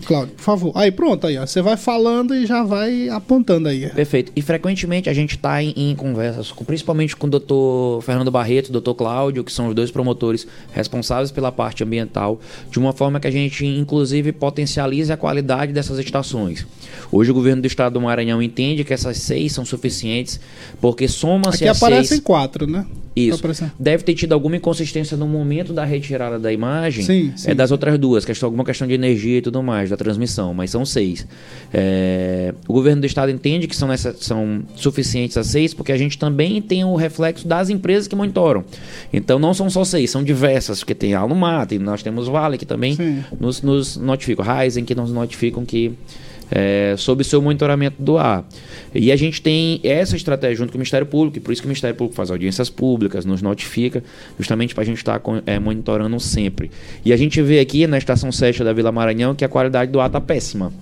A: Cláudio, por favor. Aí, pronto, aí, ó. Você vai falando e já vai apontando aí.
E: Perfeito. E frequentemente a gente está em, em conversas, com- principalmente com o doutor Fernando Barreto e o doutor Cláudio, que são os dois promotores responsáveis pela parte ambiental, de uma forma que a gente, inclusive, potencialize a qualidade dessas estações. Hoje o governo do estado do Maranhão entende que essas seis são suficientes, porque soma-se
A: Aqui aparecem
E: seis...
A: quatro, né?
E: Isso.
A: Tá aparecendo.
E: Deve ter tido alguma inconsistência no momento da retirada da imagem.
A: Sim, sim.
E: É das outras duas, questão, alguma questão de energia e tudo mais, da transmissão, mas são seis. É, o governo do estado entende que são, nessa, são suficientes as seis, porque a gente também tem o reflexo das empresas que monitoram. Então não são só seis, são diversas, porque tem a Alumar, tem, nós temos Vale que também
A: Sim.
E: nos, nos notificam, Ryzen que nos notificam que é, sobre seu monitoramento do ar. E a gente tem essa estratégia junto com o Ministério Público, e por isso que o Ministério Público faz audiências públicas, nos notifica, justamente para a gente estar monitorando sempre. E a gente vê aqui na estação 7 da Vila Maranhão que a qualidade do ar está péssima.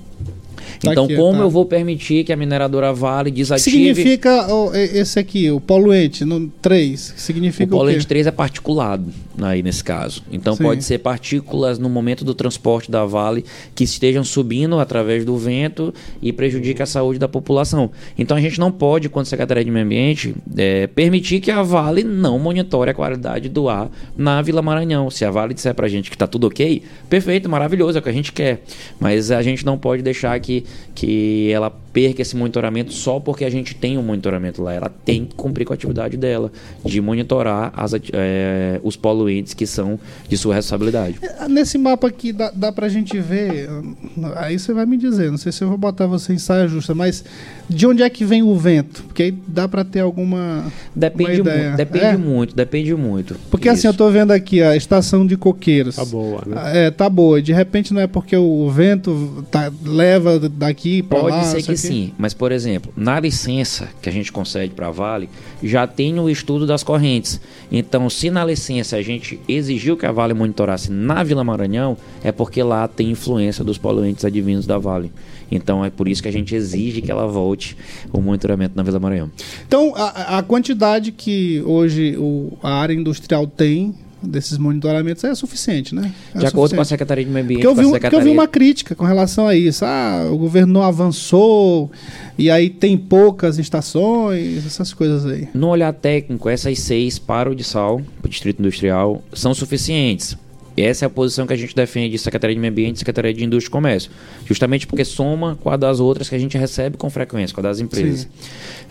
A: Tá
E: então,
A: aqui,
E: como
A: tá.
E: eu vou permitir que a mineradora Vale desative...
A: Significa e- esse aqui, o poluente, no 3,
E: O
A: significa o,
E: poluente
A: quê?
E: 3 é particulado aí nesse caso. Então
A: Sim.
E: pode ser partículas no momento do transporte da Vale que estejam subindo através do vento e prejudica a saúde da população. Então a gente não pode, quando Secretaria de Meio Ambiente, eh, permitir que a Vale não monitore a qualidade do ar na Vila Maranhão. Se a Vale disser pra gente que tá tudo ok, perfeito, maravilhoso, é o que a gente quer. Mas a gente não pode deixar que, que ela perca esse monitoramento só porque a gente tem um monitoramento lá. Ela tem que cumprir com a atividade dela de monitorar as, eh, os poluentes que são de sua responsabilidade.
A: Nesse mapa aqui dá, dá pra gente ver. hum, Aí você vai me dizer, não sei se eu vou botar você em saia justa, mas de onde é que vem o vento? Porque aí dá pra ter alguma.
E: Depende,
A: uma ideia.
E: muito, depende
A: É?
E: muito, depende muito.
A: Porque assim, eu tô vendo aqui a estação de coqueiros.
D: Tá boa, né?
A: Ah, É, tá boa. De repente não é porque o vento tá- leva daqui pra
E: Pode
A: lá.
E: ser
A: isso
E: que? Sim, mas por exemplo, na licença que a gente concede para a Vale, já tem o estudo das correntes. Então, se na licença a gente exigiu que a Vale monitorasse na Vila Maranhão, é porque lá tem influência dos poluentes advindos da Vale. Então, é por isso que a gente exige que ela volte o monitoramento na Vila Maranhão.
A: Então, a, a quantidade que hoje o- a área industrial tem desses monitoramentos é suficiente, né? É
E: de acordo com a. Secretaria de Meio Ambiente,
A: Porque eu, vi, porque eu vi uma crítica com relação a isso. Ah, o governo não avançou e aí tem poucas estações, essas coisas aí.
E: No olhar técnico, essas seis para o de sal, para o Distrito Industrial, são suficientes. Essa é a posição que a gente defende, Secretaria de Meio Ambiente e Secretaria de Indústria e Comércio. Justamente porque soma com a das outras que a gente recebe com frequência, com a das empresas.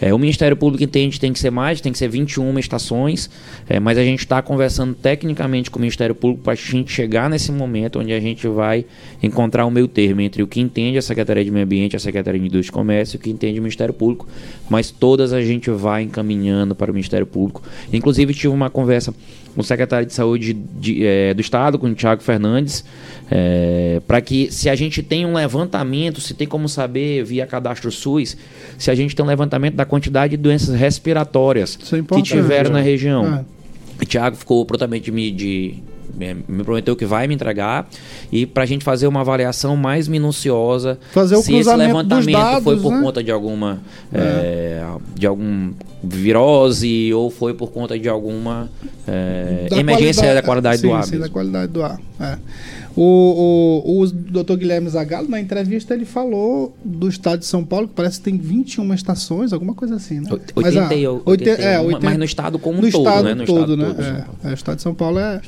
E: É, o Ministério Público entende que tem que ser mais, tem que ser 21 estações, é, mas a gente está conversando tecnicamente com o Ministério Público para a gente chegar nesse momento onde a gente vai encontrar o meio termo entre o que entende a Secretaria de Meio Ambiente, a Secretaria de Indústria e Comércio e o que entende o Ministério Público, mas todas a gente vai encaminhando para o Ministério Público. Inclusive, tive uma conversa com o secretário de Saúde de, eh, do Estado, com o Tiago Fernandes, para que, se a gente tem um levantamento, se tem como saber via cadastro SUS, se a gente tem um levantamento da quantidade de doenças respiratórias que
A: é importante.
E: tiveram na região.
A: É.
E: O Thiago ficou prontamente me, de, me- me prometeu que vai me entregar e para a gente fazer uma avaliação mais minuciosa
A: Fazer o
E: se esse levantamento
A: dados,
E: foi por
A: né?
E: conta de alguma eh, de algum virose ou foi por conta de alguma
A: Da
E: emergência
A: qualidade-
E: da qualidade
A: sim,
E: do ar.
A: Sim,
E: mesmo.
A: da qualidade do ar. é. O, o, o Dr. Guilherme Zagallo, na entrevista, ele falou do estado de São Paulo, que parece que tem 21 estações, alguma coisa assim, né?
E: Oit-
A: Mas, ah,
E: 80 e-
A: oite-
E: 81,
A: é,
E: mas
A: 80
E: no estado como um todo,
A: estado
E: né? No
A: todo,
E: estado
A: né?
E: todo, São
A: É, é, o estado de São Paulo é,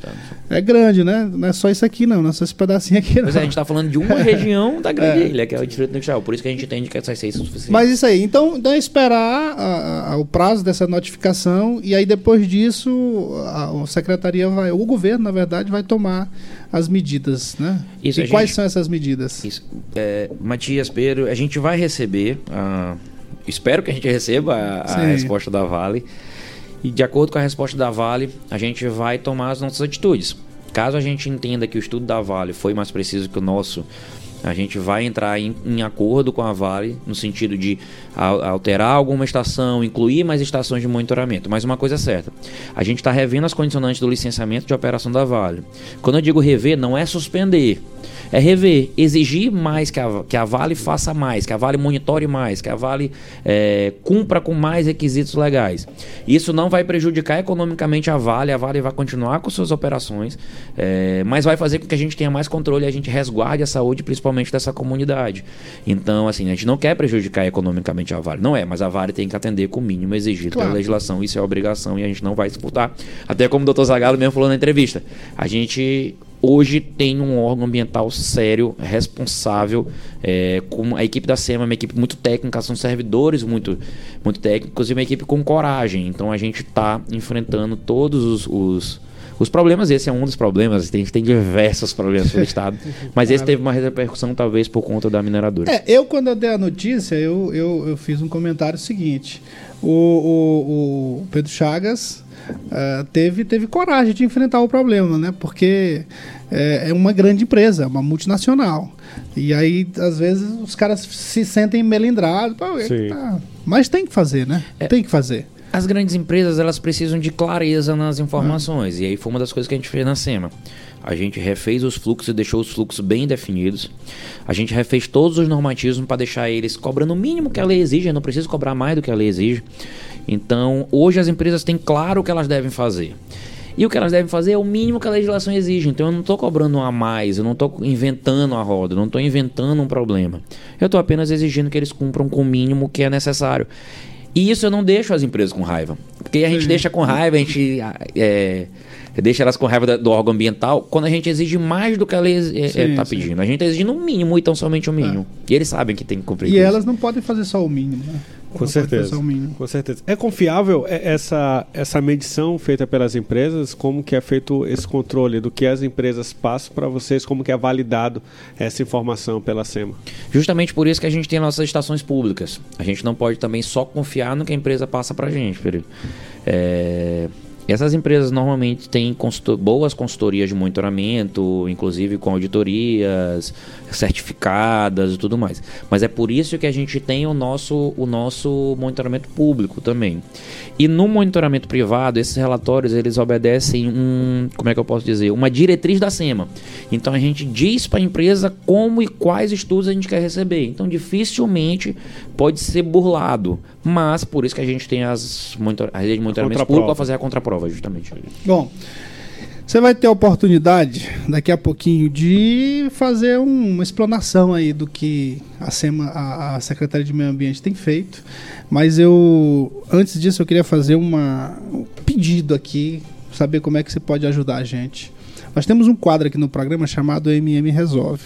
A: é grande, né? Não é só isso aqui, não. Não é só esse pedacinho aqui, não.
E: Pois é, a gente está falando de uma região da Grande
A: É.
E: Ilha, que é o Distrito Industrial. Por isso que a gente entende que essas seis são suficientes.
A: Mas isso aí, então, então é esperar a- a- o prazo prazo dessa notificação e aí depois disso a, a secretaria vai, o governo na verdade vai tomar as medidas, né?
E: Isso,
A: e quais
E: gente-
A: são essas medidas?
E: Isso. É, Matias, Pedro, a gente vai receber, ah, espero que a gente receba a, a resposta da Vale. E de acordo com a resposta da Vale, a gente vai tomar as nossas atitudes. Caso a gente entenda que o estudo da Vale foi mais preciso que o nosso, a gente vai entrar em, em acordo com a Vale no sentido de al- alterar alguma estação, incluir mais estações de monitoramento. Mas uma coisa é certa, a gente está revendo as condicionantes do licenciamento de operação da Vale. Quando eu digo rever, não é suspender, é rever, exigir mais que a, que a Vale faça mais, que a Vale monitore mais, que a Vale é, cumpra com mais requisitos legais. Isso não vai prejudicar economicamente a Vale, a Vale vai continuar com suas operações, é, mas vai fazer com que a gente tenha mais controle e a gente resguarde a saúde, principalmente dessa comunidade. Então, assim, a gente não quer prejudicar economicamente a Vale, não é, mas a Vale tem que atender com o mínimo exigido
A: Claro.
E: pela legislação, isso é obrigação e a gente não vai disputar. Até como o Dr. Zagalo mesmo falou na entrevista, a gente hoje tem um órgão ambiental sério, responsável, é, com a equipe da SEMA, uma equipe muito técnica, são servidores muito, muito técnicos e uma equipe com coragem. Então a gente está enfrentando todos os, os, os problemas. Esse é um dos problemas, tem, tem diversos problemas pelo Estado, mas esse teve uma repercussão talvez por conta da mineradora.
A: É, eu quando eu dei a notícia, eu, eu, eu fiz um comentário seguinte. O, o, o Pedro Chagas ah, teve, teve coragem de enfrentar o problema, né? Porque é, é uma grande empresa, é uma multinacional. E aí, às vezes, os caras se sentem melindrados. Pô, é tá- Mas tem que fazer, né? Tem que fazer.
E: As grandes empresas elas precisam de clareza nas informações e aí foi uma das coisas que a gente fez na SEMA. A gente refez os fluxos e deixou os fluxos bem definidos. A gente refez todos os normativos para deixar eles cobrando o mínimo que a lei exige, eu não preciso cobrar mais do que a lei exige. Então, hoje as empresas têm claro o que elas devem fazer. E o que elas devem fazer é o mínimo que a legislação exige. Então eu não estou cobrando a mais, eu não estou inventando a roda, eu não estou inventando um problema. Eu estou apenas exigindo que eles cumpram com o mínimo que é necessário. E isso eu não deixo as empresas com raiva. Porque a gente deixa com raiva, a gente é, deixa elas com raiva do órgão ambiental quando a gente exige mais do que a lei está
A: Sim, sim.
E: pedindo. A gente está exigindo um mínimo e tão somente o mínimo. E eles sabem que tem que cumprir
A: E
E: isso.
A: elas não podem fazer só o mínimo, né?
D: Com certeza. Com certeza. É confiável essa, essa medição feita pelas empresas? Como que é feito esse controle do que as empresas passam para vocês? Como que é validado essa informação pela SEMA?
E: Justamente por isso que a gente tem nossas estações públicas. A gente não pode também só confiar no que a empresa passa pra gente, Felipe. É, Essas empresas normalmente têm consulto- boas consultorias de monitoramento, inclusive com auditorias certificadas e tudo mais. Mas é por isso que a gente tem o nosso, o nosso monitoramento público também. E no monitoramento privado, esses relatórios eles obedecem um, como é que eu posso dizer, uma diretriz da SEMA. Então a gente diz para a empresa como e quais estudos a gente quer receber. Então dificilmente pode ser burlado. Mas por isso que a gente tem as, monitor as redes de monitoramento público para fazer a contraprova, justamente.
A: Bom, você vai ter a oportunidade daqui a pouquinho de fazer um- uma explanação aí do que a, SEMA, a, a Secretaria de Meio Ambiente tem feito. Mas eu, antes disso, eu queria fazer uma, um pedido aqui, saber como é que você pode ajudar a gente. Nós temos um quadro aqui no programa chamado MM Resolve.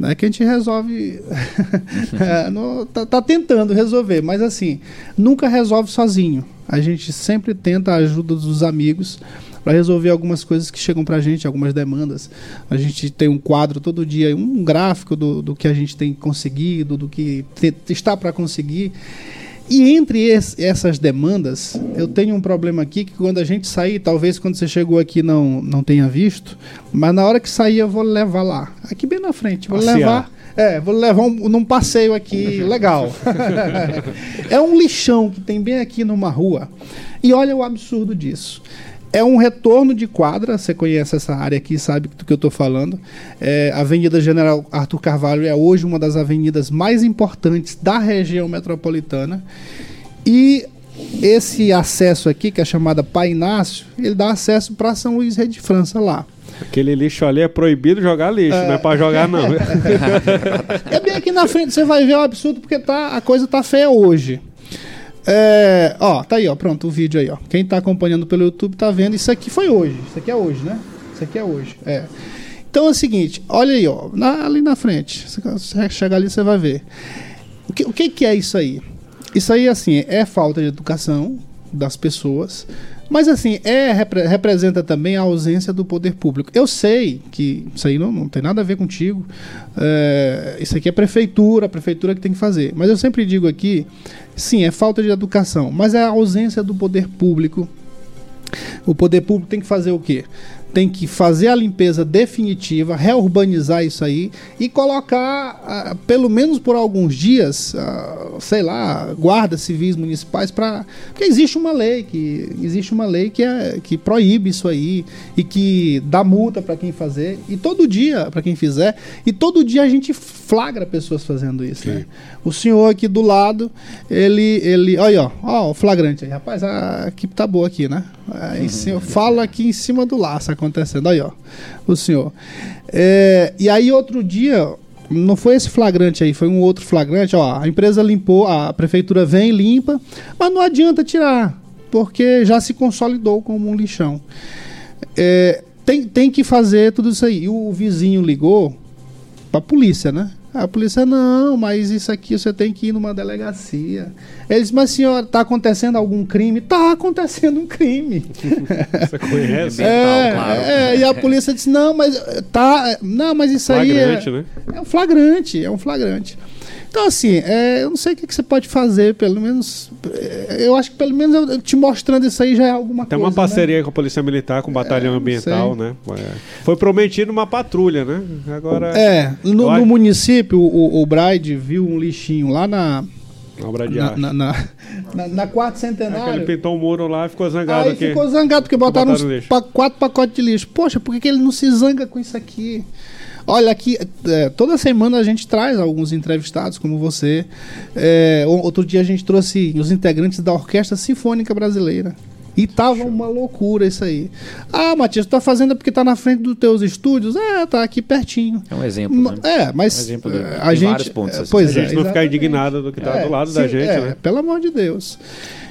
A: Né, que a gente resolve. É, tá, tá tentando resolver, mas assim, nunca resolve sozinho. A gente sempre tenta a ajuda dos amigos para resolver algumas coisas que chegam para a gente, algumas demandas. A gente tem um quadro todo dia, um gráfico do, do que a gente tem conseguido, do que te- está para conseguir. E entre es- essas demandas, eu tenho um problema aqui que quando a gente sair, talvez quando você chegou aqui não, não tenha visto, mas na hora que sair eu vou levar lá. Aqui bem na frente. Vou
D: Passear.
A: levar. É, vou levar um, num passeio aqui legal. é um lixão que tem bem aqui numa rua. E olha o absurdo disso. É um retorno de quadra, você conhece essa área aqui, sabe do que eu estou falando. É, a Avenida General Arthur Carvalho é hoje uma das avenidas mais importantes da região metropolitana. E esse acesso aqui, que é chamada Pai Inácio, ele dá acesso para São Luís Rede de França lá.
D: Aquele lixo ali é proibido jogar lixo, não é para jogar não.
A: É bem aqui na frente, você vai ver o absurdo porque tá, a coisa tá feia hoje. É, ó, tá aí, ó, pronto, o vídeo aí, ó. Quem tá acompanhando pelo YouTube tá vendo. Isso aqui foi hoje. Isso aqui é hoje, né? Isso aqui é hoje. É. Então é o seguinte, olha aí, ó, na- ali na frente. Você chegar ali, você vai ver. O que, o que, que é isso aí? Isso aí, assim, é falta de educação das pessoas. Mas, assim, é, repre- representa também a ausência do poder público. Eu sei que isso aí não, não tem nada a ver contigo. é, isso aqui é prefeitura, a prefeitura que tem que fazer. Mas eu sempre digo aqui, sim, é falta de educação, mas é a ausência do poder público. O poder público tem que fazer o quê? Tem que fazer a limpeza definitiva, reurbanizar isso aí e colocar, ah, pelo menos por alguns dias, ah, sei lá, guardas civis municipais para. Porque existe uma lei que existe uma lei que, é, que proíbe isso aí e que dá multa para quem fazer e todo dia para quem fizer e todo dia a gente flagra pessoas fazendo isso. Né? O senhor aqui do lado, ele, ele, olha, ó, ó, o flagrante aí, rapaz, a equipe tá boa aqui, né? Aí, senhor, fala aqui em cima do laço acontecendo, aí, ó, o senhor. É, e aí outro dia, não foi esse flagrante aí, foi um outro flagrante, ó, a empresa limpou, a prefeitura vem e limpa, mas não adianta tirar, porque já se consolidou como um lixão. É, tem, tem que fazer tudo isso aí. E o vizinho ligou pra polícia, né? A polícia, não, mas isso aqui você tem que ir numa delegacia. Eles, mas senhora, tá acontecendo algum crime? Tá acontecendo um crime.
D: Você conhece?
A: É, é, e a polícia disse, não, mas tá. Não, mas isso
D: Flagrante,
A: aí. É,
D: né?
A: é um flagrante, é um flagrante. Então, assim, é, eu não sei o que, que você pode fazer, pelo menos. é, Eu acho que pelo menos eu- te mostrando isso aí já é alguma
D: Tem
A: coisa.
D: uma parceria com a Polícia Militar, com o Batalhão
A: É,
D: Ambiental, né? É. Foi prometido uma patrulha, né? Agora.
A: Né? É, no, no município, o, o Bride viu um lixinho lá na. Na, na, na, na, na quarta
D: É que ele
A: centenário.
D: pintou um muro lá e ficou zangado
A: Aí
D: aqui.
A: ficou zangado porque botaram,
D: botaram
A: uns pa- quatro pacotes de lixo. Poxa, por que, que ele não se zanga com isso aqui? Olha, aqui, é, toda semana a gente traz alguns entrevistados, como você. É, o- outro dia a gente trouxe os integrantes da Orquestra Sinfônica Brasileira. E tava uma loucura isso aí. Ah, Matias, tu tá fazendo é porque tá na frente dos teus estúdios? É, tá aqui pertinho.
E: É um exemplo,
A: Ma-
E: né?
A: É, mas
E: Um exemplo de-
A: é,
E: tem
A: a gente,
E: vários pontos,
A: é,
E: assim.
A: pois
D: a
A: é,
D: gente não ficar indignado do que tá
A: É,
D: do lado
A: sim,
D: da gente,
A: é,
D: né?
A: Pelo amor de Deus.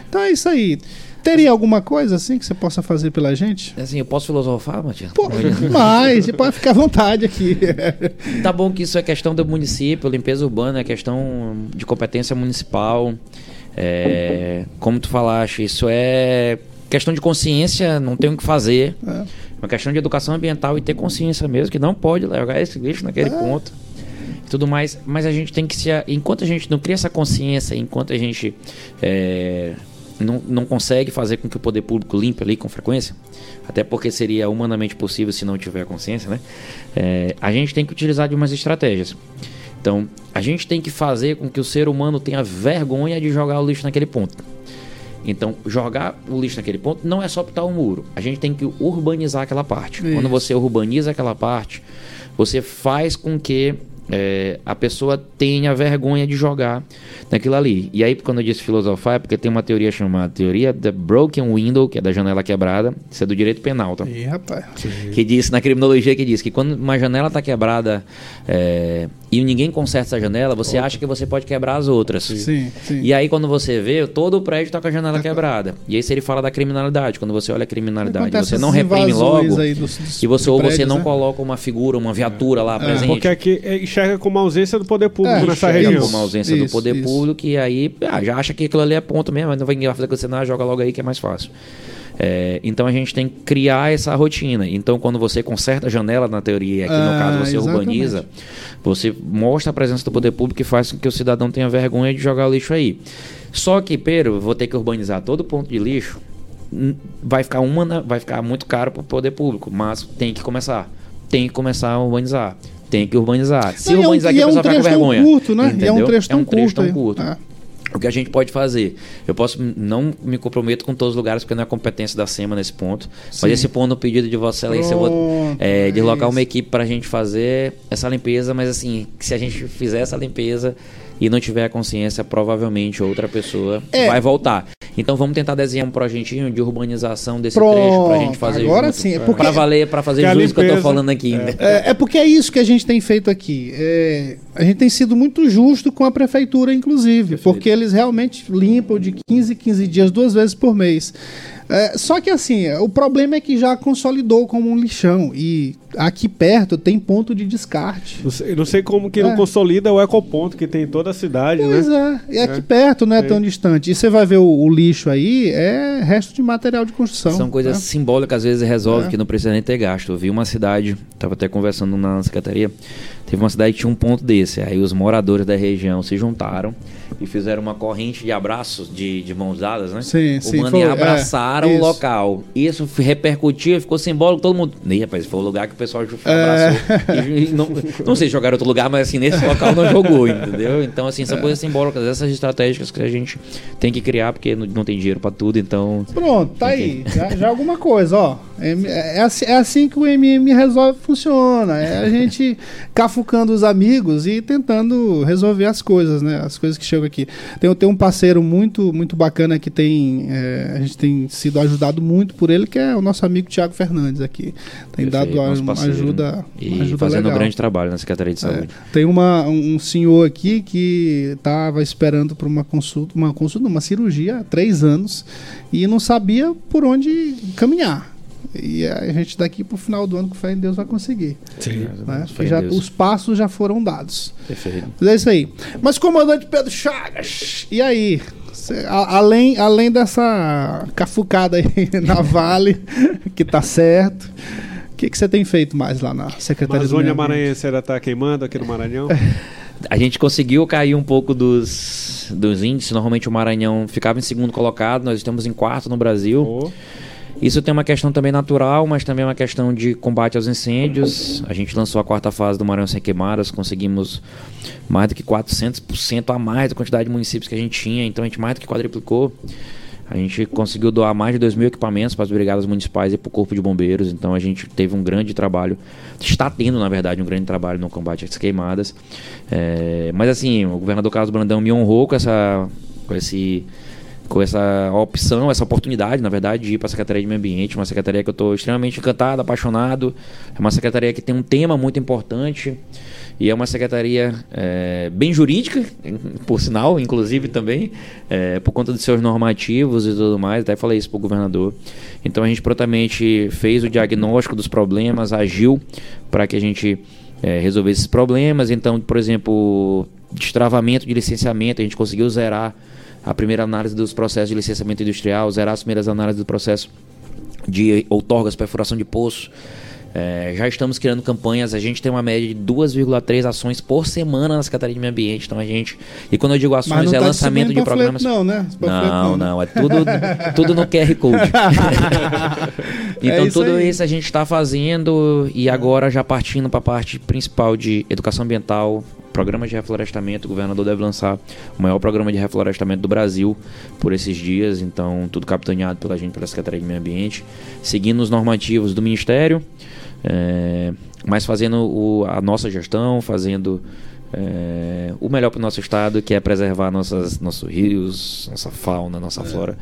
A: Então é isso aí. Teria alguma coisa assim que você possa fazer pela gente?
E: Assim, eu posso filosofar, Matias?
A: Pô, mas você pode ficar à vontade aqui.
E: Tá bom que isso é questão do município, limpeza urbana é questão de competência municipal. É, como tu falaste, isso é questão de consciência, não tem o que fazer.
A: É.
E: Uma questão de educação ambiental e ter consciência mesmo, que não pode largar esse lixo naquele
A: É.
E: ponto. Tudo mais, mas a gente tem que se. Enquanto a gente não cria essa consciência, enquanto a gente é, não, não consegue fazer com que o poder público limpe ali com frequência, até porque seria humanamente possível se não tiver consciência, né? É, a gente tem que utilizar de umas estratégias. Então, a gente tem que fazer com que o ser humano tenha vergonha de jogar o lixo naquele ponto. Então, jogar o lixo naquele ponto não é só pintar o muro. A gente tem que urbanizar aquela parte.
A: Isso.
E: Quando você urbaniza aquela parte, você faz com que é, a pessoa tenha vergonha de jogar naquilo ali. E aí, quando eu disse filosofar, é porque tem uma teoria chamada teoria da broken window, que é da janela quebrada. Isso é do direito penal, tá?
A: Ih, rapaz.
E: que diz na criminologia que diz que quando uma janela está quebrada é, e ninguém conserta essa janela, você acha que você pode quebrar as outras.
A: Sim, sim.
E: E aí quando você vê, todo o prédio está com a janela quebrada. E aí se ele fala da criminalidade, quando você olha a criminalidade, você não reprime logo
A: aí dos- dos
E: e você ou você
A: prédios,
E: não
A: né?
E: coloca uma figura, uma viatura lá presente.
D: Porque aqui é, enxerga como ausência do poder público
A: É,
D: nessa região.
E: como ausência do
A: Isso,
E: poder
A: isso.
E: público e aí ah, já acha que aquilo ali é ponto mesmo, mas não vai ninguém fazer com você nada, joga logo aí que é mais fácil. É, então a gente tem que criar essa rotina. Então, quando você conserta a janela na teoria, aqui no
A: Ah,
E: caso você
A: exatamente.
E: urbaniza, você mostra a presença do poder público e faz com que o cidadão tenha vergonha de jogar o lixo aí. Só que, Pedro, vou ter que urbanizar todo ponto de lixo. Vai ficar uma, vai ficar muito caro para o poder público, mas tem que começar. Tem que começar a urbanizar. Tem que urbanizar. Se
A: Não, e é um-
E: urbanizar
A: e
E: aqui,
A: é
E: a
A: um
E: pessoa fica com
A: trecho tão
E: vergonha.
A: curto, né? E é um
E: entendeu?
A: trecho tão curto
E: tão
A: aí.
E: curto.
A: É.
E: O que a gente pode fazer? Eu posso não me comprometo com todos os lugares, porque não é competência da SEMA nesse ponto.
A: Sim.
E: Mas esse ponto no pedido de Vossa Excelência, eu vou é,
A: é
E: deslocar
A: isso.
E: uma equipe para a gente fazer essa limpeza. Mas assim, se a gente fizer essa limpeza e não tiver a consciência, provavelmente outra pessoa
A: É.
E: vai voltar. Então vamos tentar desenhar um projetinho de urbanização desse
A: Pronto,
E: trecho pra gente fazer
A: agora
E: junto.
A: sim, é porque-
E: Pra valer, pra fazer
D: Que a
E: jus do que eu tô falando aqui. né?
A: É, é porque é isso que a gente tem feito aqui. É, a gente tem sido muito justo com a prefeitura, inclusive, porque eles realmente limpam de 15 em 15 dias, duas vezes por mês. É, só que assim, o problema é que já consolidou como um lixão. E aqui perto tem ponto de descarte.
D: Não sei, não sei como que
A: É.
D: não consolida o ecoponto que tem em toda a cidade,
A: Pois
D: né?
A: é, e aqui perto, não é
D: É.
A: tão distante. E você vai ver o, o lixo aí, é resto de material de construção.
E: São coisas
A: né?
E: simbólicas, às vezes resolve
A: É.
E: que não precisa nem ter gasto. Eu vi uma cidade, estava até conversando na secretaria, teve uma cidade que tinha um ponto desse. Aí os moradores da região se juntaram e fizeram uma corrente de abraços, de, de mãos dadas, né?
A: Sim,
E: o
A: sim,
E: mano
A: foi-
E: e
A: é,
E: abraçaram o
A: isso.
E: local. Isso repercutiu, ficou simbólico, todo mundo. Nem, rapaz, foi o lugar que o pessoal
A: É.
E: abraçou. E, e não, não sei se jogaram outro lugar, mas assim, nesse local não jogou, entendeu? Então, assim,
A: É.
E: são coisas simbólicas, essas estratégicas que a gente tem que criar, porque não, não tem dinheiro pra tudo, então.
A: Pronto, tá aí. Já, já alguma coisa, ó. É, é assim, é assim que o MM resolve funciona. É a gente cafucando os amigos e tentando resolver as coisas, né? As coisas que chegam aqui. Tem, tem um parceiro muito, muito bacana que tem. é, a gente tem sido ajudado muito por ele, que é o nosso amigo Tiago Fernandes aqui. Tem
E: Perfeito,
A: dado uma
E: parceiro.
A: ajuda.
E: E
A: ajuda
E: fazendo um
A: legal.
E: grande trabalho na Secretaria de Saúde.
A: É, tem uma, um um senhor aqui que estava esperando por uma consulta, uma consulta, uma cirurgia há três anos e não sabia por onde caminhar. E a gente daqui pro final do ano, com fé em Deus, vai conseguir.
D: Sim.
A: né?
E: Fé em
A: Já-
E: Deus.
A: os passos já foram dados.
E: Perfeito.
A: Mas é isso aí. Mas, comandante Pedro Chagas, e aí? Cê- a- além, além dessa cafucada aí na Vale, que tá certo, o que que você tem feito mais lá na Secretaria do
D: Amazônia
A: Meio Ambiente?
D: Maranhense ainda tá queimando aqui no Maranhão?
E: A gente conseguiu cair um pouco dos, dos índices. Normalmente o Maranhão ficava em segundo colocado, nós estamos em quarto no Brasil.
D: Oh,
E: Isso tem uma questão também natural, mas também uma questão de combate aos incêndios. A gente lançou a quarta fase do Maranhão Sem Queimadas, conseguimos mais do que 400% a mais da quantidade de municípios que a gente tinha, então a gente mais do que quadriplicou. A gente conseguiu doar mais de 2 mil equipamentos para as brigadas municipais e para o Corpo de Bombeiros, então a gente teve um grande trabalho, está tendo, na verdade, um grande trabalho no combate às queimadas. É, mas assim, o governador Carlos Brandão me honrou com essa, com esse com essa opção, essa oportunidade, na verdade, de ir para a Secretaria de Meio Ambiente, uma secretaria que eu estou extremamente encantado, apaixonado. É uma secretaria que tem um tema muito importante e é uma secretaria é, bem jurídica, por sinal, inclusive também, é, por conta dos seus normativos e tudo mais. Até falei isso para o governador. Então a gente prontamente fez o diagnóstico dos problemas, agiu para que a gente é, resolvesse esses problemas. Então, por exemplo, destravamento de licenciamento, a gente conseguiu zerar a primeira análise dos processos de licenciamento industrial, zerar as primeiras análises do processo de outorgas, perfuração de poço. É, já estamos criando campanhas, a gente tem uma média de 2,3 ações por semana na Secretaria de Meio Ambiente. Então a gente. E quando eu digo ações, é
A: tá
E: lançamento de programas.
A: Não, né?
E: Não,
A: né?
E: não, é tudo, tudo no QR Code. então
A: É isso
E: tudo
A: aí.
E: isso a gente está fazendo e agora já partindo para a parte principal de educação ambiental, programas de reflorestamento, o governador deve lançar o maior programa de reflorestamento do Brasil por esses dias, então tudo capitaneado pela gente, pela Secretaria de Meio Ambiente, seguindo os normativos do Ministério, é, mas fazendo o- a nossa gestão, fazendo é, o melhor para o nosso estado, que é preservar nossas, nossos rios, nossa fauna, nossa flora.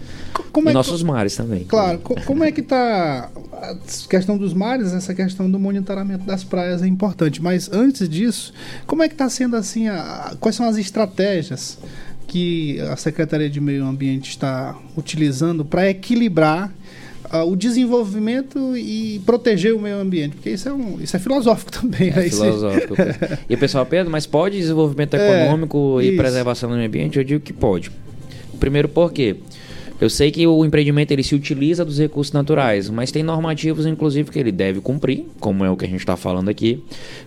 A: Como
E: e
A: é que-
E: nossos mares também.
A: Claro, co- como é que tá a questão dos mares, essa questão do monitoramento das praias é importante, mas antes disso, como é que está sendo assim, a- quais são as estratégias que a Secretaria de Meio Ambiente está utilizando para equilibrar o desenvolvimento e proteger o meio ambiente? Porque isso é, um, isso é filosófico também. né? Isso-
E: filosófico. e o pessoal, Pedro, mas pode desenvolvimento
A: É,
E: econômico e
A: isso.
E: preservação do meio ambiente? Eu digo que pode. Primeiro porque eu sei que o empreendimento ele se utiliza dos recursos naturais, mas tem normativos, inclusive, que ele deve cumprir, como é o que a gente está falando aqui.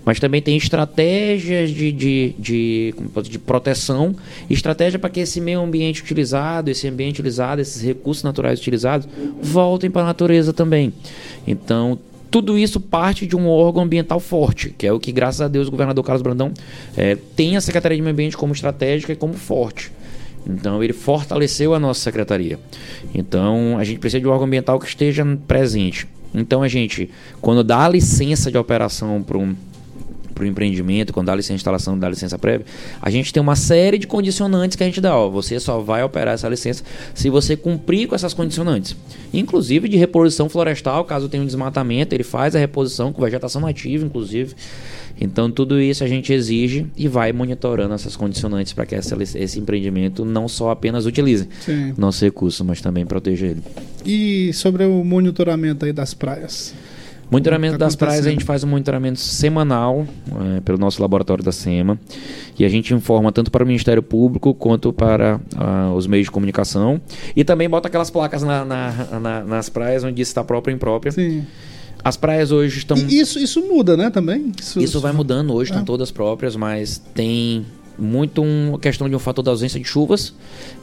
E: Mas também tem estratégias de, de, de, de proteção, estratégia para que esse meio ambiente utilizado, esse ambiente utilizado, esses recursos naturais utilizados, voltem para a natureza também. Então, tudo isso parte de um órgão ambiental forte, que é o que, graças a Deus, o governador Carlos Brandão eh, tem a Secretaria de Meio Ambiente como estratégica e como forte. Então ele fortaleceu a nossa secretaria. Então a gente precisa de um órgão ambiental que esteja presente. Então a gente, quando dá a licença de operação para um para o empreendimento, quando dá licença de instalação, dá licença prévia, a gente tem uma série de condicionantes que a gente dá. Ó, você só vai operar essa licença se você cumprir com essas condicionantes. Inclusive de reposição florestal, caso tenha um desmatamento, ele faz a reposição com vegetação nativa, inclusive. Então, tudo isso a gente exige e vai monitorando essas condicionantes para que essa, esse empreendimento não só apenas utilize
A: Sim.
E: nosso recurso, mas também proteja ele.
A: E sobre o monitoramento aí das praias?
E: Monitoramento
A: Tá
E: das praias, a
A: acontecendo.
E: gente faz um monitoramento semanal eh, pelo nosso laboratório da SEMA e a gente informa tanto para o Ministério Público quanto para ah, os meios de comunicação e também bota aquelas placas na- na- na- nas praias onde está própria ou imprópria.
A: Sim.
E: As praias hoje estão.
A: E isso, isso muda, né, também?
E: Isso vai mudando hoje, estão
A: Ah.
E: todas próprias, mas tem muito uma questão de um fator da ausência de chuvas,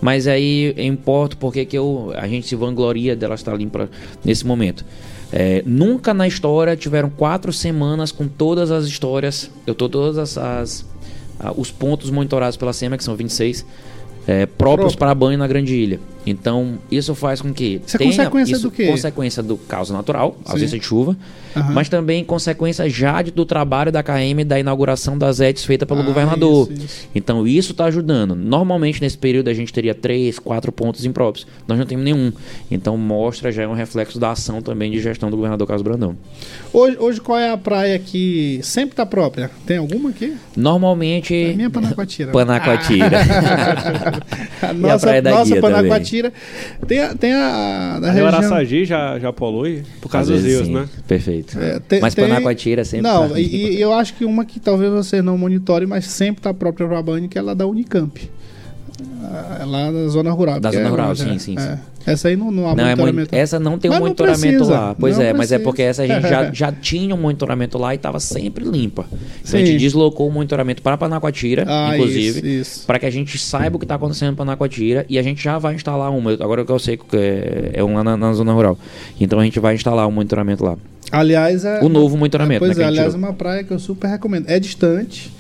E: mas aí importa porque que eu, a gente se vangloria dela estar limpa nesse momento. É, nunca na história tiveram quatro semanas com todas as histórias, eu tô todas as, as- os pontos monitorados pela SEMA, que são 26, é, próprios
A: Próprio.
E: para banho na Grande Ilha. Então, isso faz com que
A: Isso é consequência do quê?
E: consequência do caos natural,
A: Sim.
E: ausência de chuva,
A: Aham.
E: mas também consequência já de- do trabalho da KM da inauguração das ETs feita pelo
A: Ah,
E: governador.
A: isso, isso.
E: Então isso está ajudando. Normalmente nesse período a gente teria três, quatro pontos impróprios. Nós não temos nenhum. Então mostra já é um reflexo da ação também de gestão do governador Carlos Brandão.
A: Hoje, hoje qual é a praia que sempre tá própria? Tem alguma aqui?
E: Normalmente.
A: A minha é Panacoatira.
E: Panacoatira.
A: A
E: E a
A: nossa,
E: Praia da
A: nossa
E: Guia
A: Panacoatira. Tem a, tem a
D: o
A: região...
D: Araçagi já, já polui por causa dos rios,
E: sim.
D: né?
E: Perfeito.
A: É, tem-
E: Mas
A: tem-
E: Panacoatira sempre.
A: Não,
E: tá-
A: e, e eu acho que uma que talvez você não monitore, mas sempre tá própria para banho, que é lá da Unicamp. É lá na zona rural.
E: Da zona
A: é
E: rural,
A: longe,
E: sim,
A: é.
E: sim,
A: É.
E: sim.
A: Essa aí não, não há
E: Não, é moni-
A: monitoramento.
E: essa não tem um
A: Mas não
E: monitoramento
A: precisa,
E: lá. Pois é, mas é
A: precisa.
E: porque essa a gente já, já tinha um monitoramento lá e estava sempre limpa. Então a
A: Sim.
E: gente deslocou o monitoramento para Panacoatira,
A: Ah,
E: inclusive, para que a gente saiba o que está acontecendo em Panacoatira e a gente já vai instalar uma. Agora que eu sei que é, é um lá na, na zona rural. Então a gente vai instalar um monitoramento lá.
A: Aliás, é.
E: O novo monitoramento,
A: Pois
E: né,
A: é,
E: que a gente
A: aliás, é uma praia que eu super recomendo. É distante,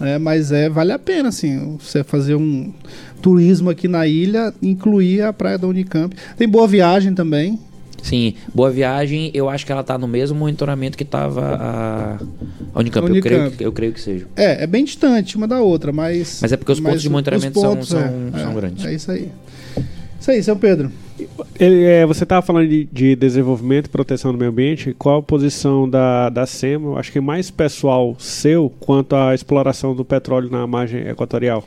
A: é, mas é vale a pena, assim, você fazer um turismo aqui na ilha, incluir a praia da Unicamp. Tem boa viagem também.
E: Sim, Boa Viagem, eu acho que ela tá no mesmo monitoramento que estava a, a Unicamp. Eu, creio
A: Unicamp.
E: que, eu creio que seja.
A: É, é bem distante uma da outra, mas.
E: Mas é porque os pontos de
A: o-
E: monitoramento
A: os
E: são-
A: pontos,
E: são-
A: é,
E: são
A: é,
E: grandes.
A: É isso aí. Isso aí, seu Pedro.
D: Ele, é, você estava falando de, de desenvolvimento e proteção do meio ambiente. Qual a posição da, da SEMA? Eu acho que mais pessoal seu quanto à exploração do petróleo na margem equatorial.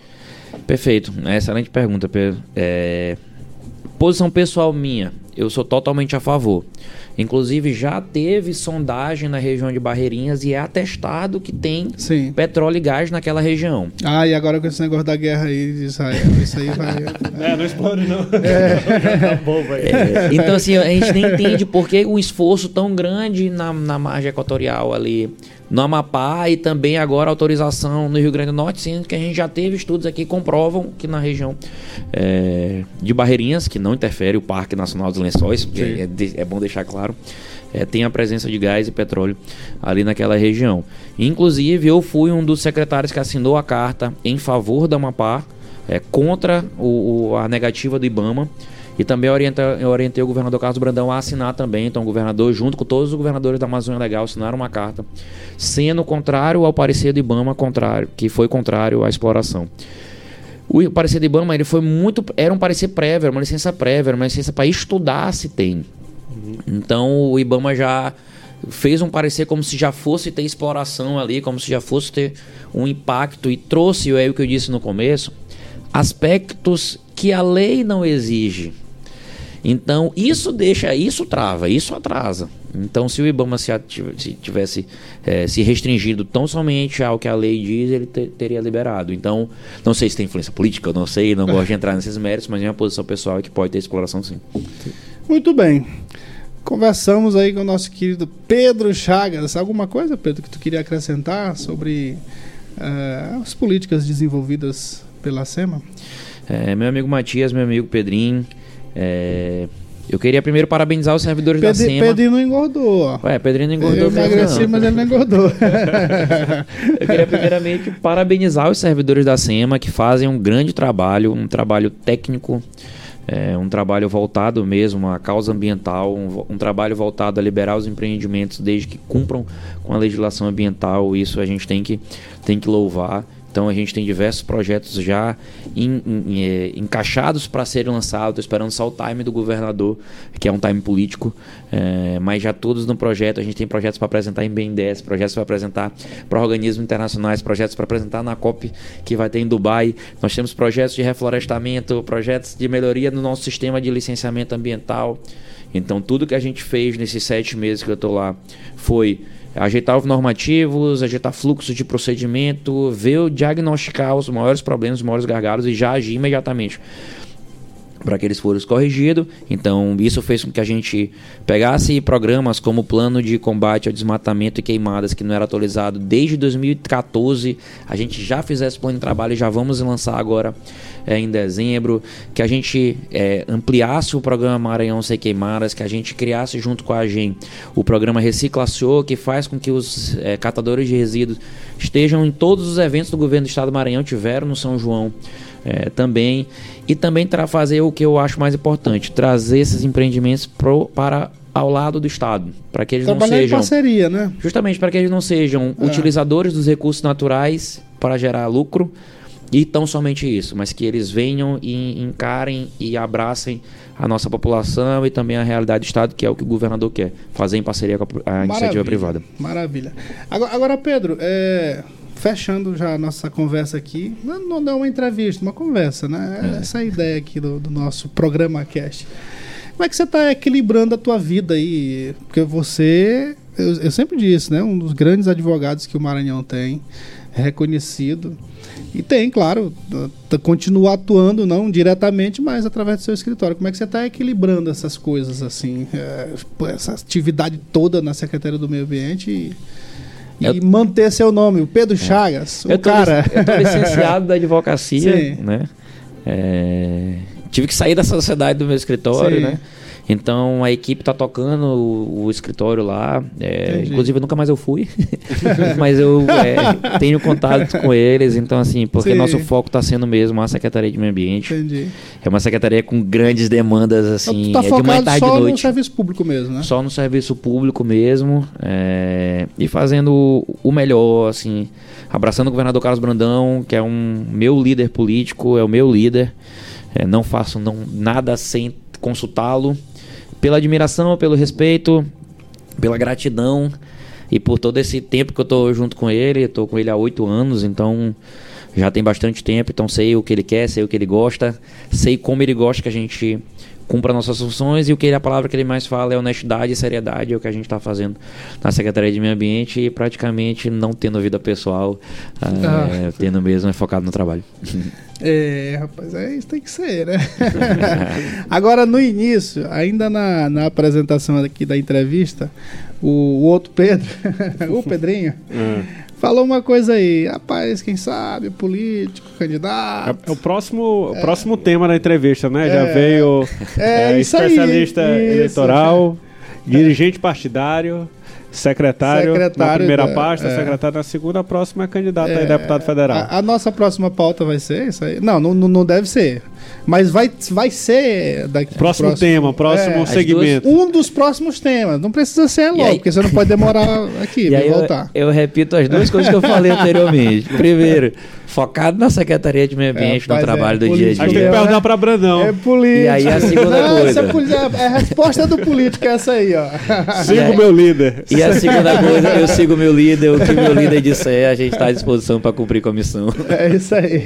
E: Perfeito, é excelente pergunta, Pedro. É, Posição pessoal minha, eu sou totalmente a favor. Inclusive já teve sondagem na região de Barreirinhas e é atestado que tem
A: Sim.
E: petróleo e gás naquela região.
A: Ah, e agora com esse negócio da guerra aí de Israel, isso aí vai.
D: É, não explore não.
A: É.
D: tá bom.
E: É, então, assim, a gente nem entende por que um esforço tão grande na, na margem equatorial ali no Amapá e também agora autorização no Rio Grande do Norte, sendo que a gente já teve estudos aqui que comprovam que na região é, de Barreirinhas, que não interfere o Parque Nacional dos Lençóis, é, de- é bom deixar claro, é, tem a presença de gás e petróleo ali naquela região. Inclusive, eu fui um dos secretários que assinou a carta em favor da Amapá, é, contra o- o- a negativa do Ibama. E também orienta, eu orientei o governador Carlos Brandão a assinar também. Então, o governador, junto com todos os governadores da Amazônia Legal, assinaram uma carta, sendo contrário ao parecer do Ibama, contrário, que foi contrário à exploração. O parecer do Ibama ele foi muito. Era um parecer prévio, era uma licença prévia, era uma licença para estudar se tem. Então o Ibama já fez um parecer como se já fosse ter exploração ali, como se já fosse ter um impacto e trouxe, é o que eu disse no começo, aspectos que a lei não exige. Então, isso deixa, isso trava, isso atrasa. Então, se o Ibama se, tivesse eh, se restringido tão somente ao que a lei diz, ele te- teria liberado. Então, não sei se tem influência política, não sei, não gosto de entrar nesses méritos, mas minha posição pessoal é que pode ter exploração sim.
A: Muito bem. Conversamos aí com o nosso querido Pedro Chagas. Alguma coisa, Pedro, que tu queria acrescentar sobre eh, as políticas desenvolvidas pela SEMA?
E: É, meu amigo Matias, meu amigo Pedrinho, é, eu queria primeiro parabenizar os servidores da
A: Pedri,
E: SEMA.
A: Pedrinho não engordou. ó.
E: Pedrinho não engordou
A: Eu emagreci, mas ele não engordou.
E: Eu queria primeiramente parabenizar os servidores da SEMA que fazem um grande trabalho, um trabalho técnico, é, um trabalho voltado mesmo à causa ambiental, um, um, trabalho voltado a liberar os empreendimentos desde que cumpram com a legislação ambiental. Isso a gente tem que, tem que louvar. Então a gente tem diversos projetos já é, encaixados para serem lançados, esperando só o time do governador, que é um time político, é, mas já todos no projeto. A gente tem projetos para apresentar em BNDES, projetos para apresentar para organismos internacionais, projetos para apresentar na COP que vai ter em Dubai. Nós temos projetos de reflorestamento, projetos de melhoria no nosso sistema de licenciamento ambiental. Então tudo que a gente fez nesses sete meses que eu estou lá foi ajeitar os normativos, ajeitar fluxo de procedimento, ver, diagnosticar os maiores problemas, os maiores gargalos e já agir imediatamente para que eles fossem corrigidos. Então, isso fez com que a gente pegasse programas como o Plano de Combate ao Desmatamento e Queimadas, que não era atualizado desde 2014. A gente já fizesse plano de trabalho e já vamos lançar agora é, em dezembro. Que a gente é, ampliasse o programa Maranhão Sem Queimadas, que a gente criasse junto com a GEM o programa Reciclaciou, que faz com que os é, catadores de resíduos estejam em todos os eventos do governo do estado do Maranhão, tiveram no São João é, também. E também para fazer o que eu acho mais importante, trazer esses empreendimentos pro, para ao lado do Estado, para que eles
A: Trabalhar
E: não sejam
A: em parceria, né?
E: Justamente para que eles não sejam
A: É.
E: utilizadores dos recursos naturais para gerar lucro e tão somente isso, mas que eles venham e encarem e abracem a nossa população e também a realidade do Estado, que é o que o governador quer, fazer em parceria com a, a iniciativa privada.
A: Maravilha. Agora, agora, Pedro, é, fechando já a nossa conversa aqui, não, não é uma entrevista, uma conversa, né? Essa é a ideia aqui do, do nosso programa Cast. Como é que você está equilibrando a tua vida aí? Porque você, eu, eu sempre disse, né? Um dos grandes advogados que o Maranhão tem, reconhecido. E tem, claro, continua atuando, não diretamente, mas através do seu escritório. Como é que você está equilibrando essas coisas, assim, é, essa atividade toda na Secretaria do Meio Ambiente e, e manter seu nome, o Pedro Chagas, o
E: É. eu tô,
A: cara.
E: eu tô licenciado da advocacia,
A: Sim.
E: né? É, tive que sair da sociedade do meu escritório,
A: Sim.
E: né? Então a equipe tá tocando o, o escritório lá. é, inclusive nunca mais eu fui, mas eu é, tenho contato com eles. Então assim, porque
A: Sim.
E: nosso foco está sendo mesmo a Secretaria de Meio Ambiente.
A: Entendi.
E: É uma secretaria com grandes demandas assim,
A: tu tá
E: é de manhã, tarde
A: só no
E: noite.
A: serviço público mesmo, né?
E: Só no serviço público mesmo. é, e fazendo o melhor, assim. Abraçando o governador Carlos Brandão, que é um meu líder político, é o meu líder. É, não faço não, nada sem consultá-lo. Pela admiração, pelo respeito, pela gratidão e por todo esse tempo que eu tô junto com ele. Eu tô com ele há oito anos, então já tem bastante tempo, então sei o que ele quer, sei o que ele gosta, sei como ele gosta que a gente cumpra nossas funções e o que ele, a palavra que ele mais fala é honestidade e seriedade, é o que a gente está fazendo na Secretaria de Meio Ambiente e praticamente não tendo vida pessoal, ah, é, tendo mesmo é focado no trabalho.
A: É, rapaz, é isso tem que ser, né? Agora, no início, ainda na, na apresentação aqui da entrevista, o, o outro Pedro, o Pedrinho, falou uma coisa aí. Rapaz, quem sabe, político, candidato.
D: É o próximo, o próximo tema da entrevista, né? Já
A: É.
D: veio
A: É
D: é,
A: isso aí,
D: especialista
A: isso.
D: eleitoral, dirigente partidário, secretário, na
A: Secretário
D: primeira
A: da-
D: pasta,
A: é.
D: secretário na segunda, a próxima é candidato
A: É,
D: a deputado federal.
A: A, a nossa próxima pauta vai ser isso aí? Não, não- não deve ser. Mas vai, vai ser daqui.
D: Próximo tema, próximo
A: É.
D: segmento.
A: Um dos próximos temas. Não precisa ser logo,
E: aí-
A: porque você não pode demorar aqui
E: E aí eu,
A: voltar.
E: eu repito as duas coisas que eu falei anteriormente. Primeiro, focado na Secretaria de Meio Ambiente, no
A: rapaz,
E: trabalho
A: é,
E: do dia a
A: político
D: Acho que
E: dia.
D: tem que
A: é,
D: perguntar pra Brandão.
A: É político.
E: E aí a segunda
A: Não,
E: coisa.
A: essa é política- é a resposta do político é essa aí, ó.
D: Siga o meu líder.
E: E a segunda coisa, eu sigo o meu líder, o que o meu líder disser, a gente está à disposição para cumprir com a missão.
A: É isso aí.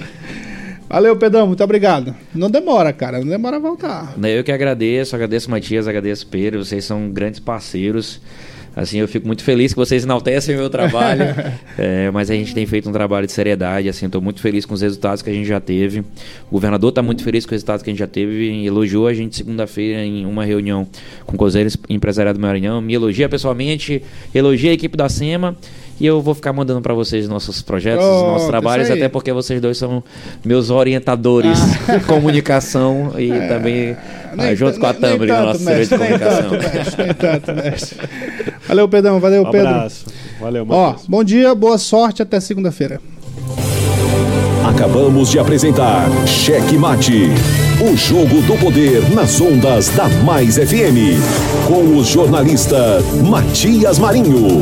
A: Valeu, Pedrão, muito obrigado. Não demora, cara, não demora a voltar.
E: Né, Eu que agradeço, agradeço Matias, agradeço Pedro, vocês são grandes parceiros. Assim, eu fico muito feliz que vocês enaltecem o meu trabalho, É, mas a gente tem feito um trabalho de seriedade, assim, estou muito feliz com os resultados que a gente já teve. O governador está muito feliz com os resultados que a gente já teve, e elogiou a gente segunda-feira em uma reunião com o Conselho Empresariado do Maranhão, me elogia pessoalmente, elogia a equipe da SEMA, e eu vou ficar mandando para vocês nossos projetos,
A: Pronto,
E: nossos trabalhos, até porque vocês dois são meus orientadores de comunicação e também ah,
A: Nem
E: junto
A: ta-
E: com a
A: nem- nem tanto,
E: nosso serviço de
A: mestre, nem
E: comunicação.
A: tanto, mestre, nem tanto, mestre. Valeu, Pedrão, valeu, Pedro.
D: Um abraço. Valeu,
A: Ó, bom dia, boa sorte, até segunda-feira.
J: Acabamos de apresentar Cheque Mate, o jogo do poder nas ondas da Mais FM, com o jornalista Matias Marinho.